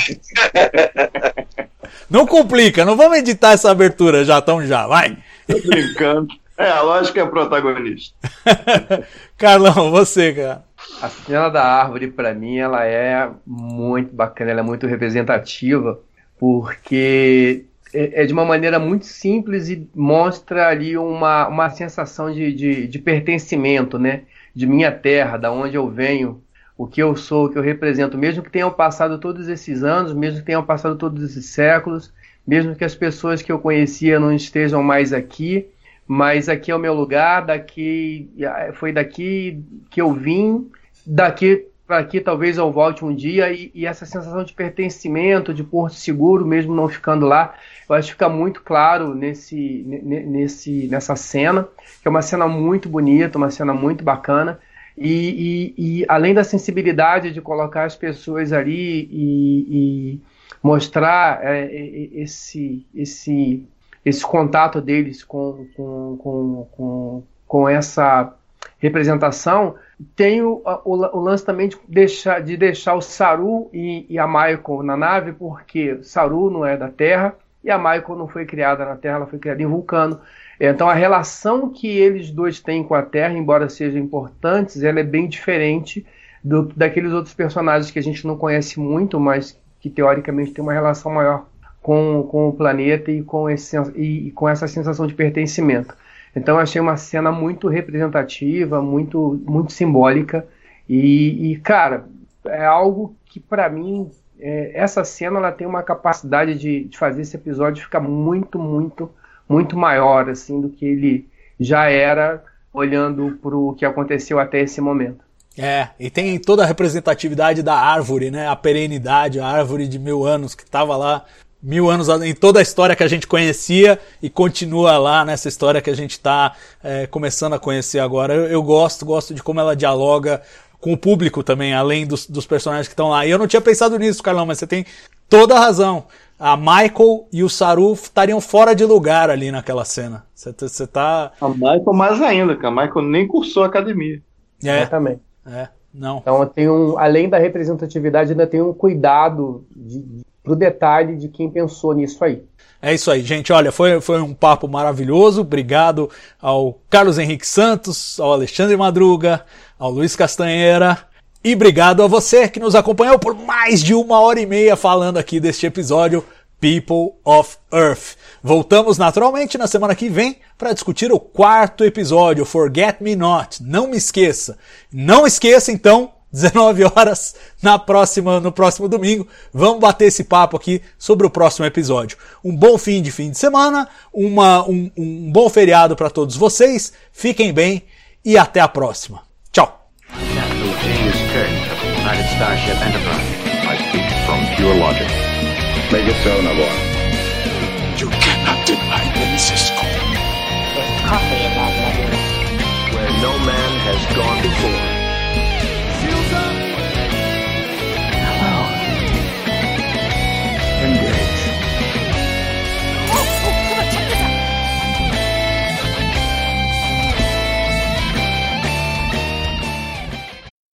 Não complica, não vamos editar essa abertura já, tão já, vai. Tô brincando. É, a lógica é protagonista. Carlão, você, cara. A cena da árvore, para mim, ela é muito bacana, ela é muito representativa, porque é é de uma maneira muito simples e mostra ali uma, uma sensação de, de, de pertencimento, né? De minha terra, da onde eu venho, o que eu sou, o que eu represento, mesmo que tenham passado todos esses anos, mesmo que tenham passado todos esses séculos, mesmo que as pessoas que eu conhecia não estejam mais aqui, mas aqui é o meu lugar, daqui foi daqui que eu vim, daqui para aqui talvez eu volte um dia e, e, essa sensação de pertencimento, de porto seguro, mesmo não ficando lá, eu acho que fica muito claro nesse, nesse, nessa cena, que é uma cena muito bonita, uma cena muito bacana. E, e, e além da sensibilidade de colocar as pessoas ali e, mostrar é, esse, esse, esse contato deles com, com, com, com, com essa representação, tem o, o, o, lance também de deixar, de deixar o Saru e, e, a Michael na nave, porque Saru não é da Terra e a Michael não foi criada na Terra, ela foi criada em Vulcano. Então a relação que eles dois têm com a Terra, embora sejam importantes, ela é bem diferente do, daqueles outros personagens que a gente não conhece muito, mas que teoricamente tem uma relação maior com, com o planeta e com, esse, e, e com essa sensação de pertencimento. Então eu achei uma cena muito representativa, muito, muito simbólica e, e cara, é algo que para mim é, essa cena ela tem uma capacidade de, de, fazer esse episódio ficar muito, muito, muito maior assim do que ele já era olhando para o que aconteceu até esse momento. É, e tem toda a representatividade da árvore, né? A perenidade, a árvore de mil anos que estava lá mil anos em toda a história que a gente conhecia e continua lá nessa história que a gente está é, começando a conhecer agora. Eu, eu, gosto, gosto de como ela dialoga com o público também, além dos, dos personagens que estão lá. E eu não tinha pensado nisso, Carlão, mas você tem toda a razão. A Michael e o Saru estariam fora de lugar ali naquela cena. Você, você tá. A Michael mais ainda, que a Michael nem cursou a academia. É. Exatamente. É, não. Então tem um, além da representatividade, ainda tem um cuidado de, de, pro detalhe de quem pensou nisso aí. É isso aí, gente. Olha, foi, foi um papo maravilhoso. Obrigado ao Carlos Henrique Santos, ao Alexandre Madruga, ao Luiz Castanheira. E obrigado a você que nos acompanhou por mais de uma hora e meia falando aqui deste episódio People of Earth. Voltamos naturalmente na semana que vem para discutir o quarto episódio, Forget Me Not. Não me esqueça. Não esqueça então 19 horas na próxima, no próximo domingo. Vamos bater esse papo aqui sobre o próximo episódio. Um bom fim de fim de semana, uma, um, um bom feriado para todos vocês. Fiquem bem e até a próxima. Ciao. Captain James Kirk of the United Starship Enterprise. I speak from pure logic. Make it so, Nabor. You cannot deny me, Cisco. There's coffee in that letter. Where no man has gone before.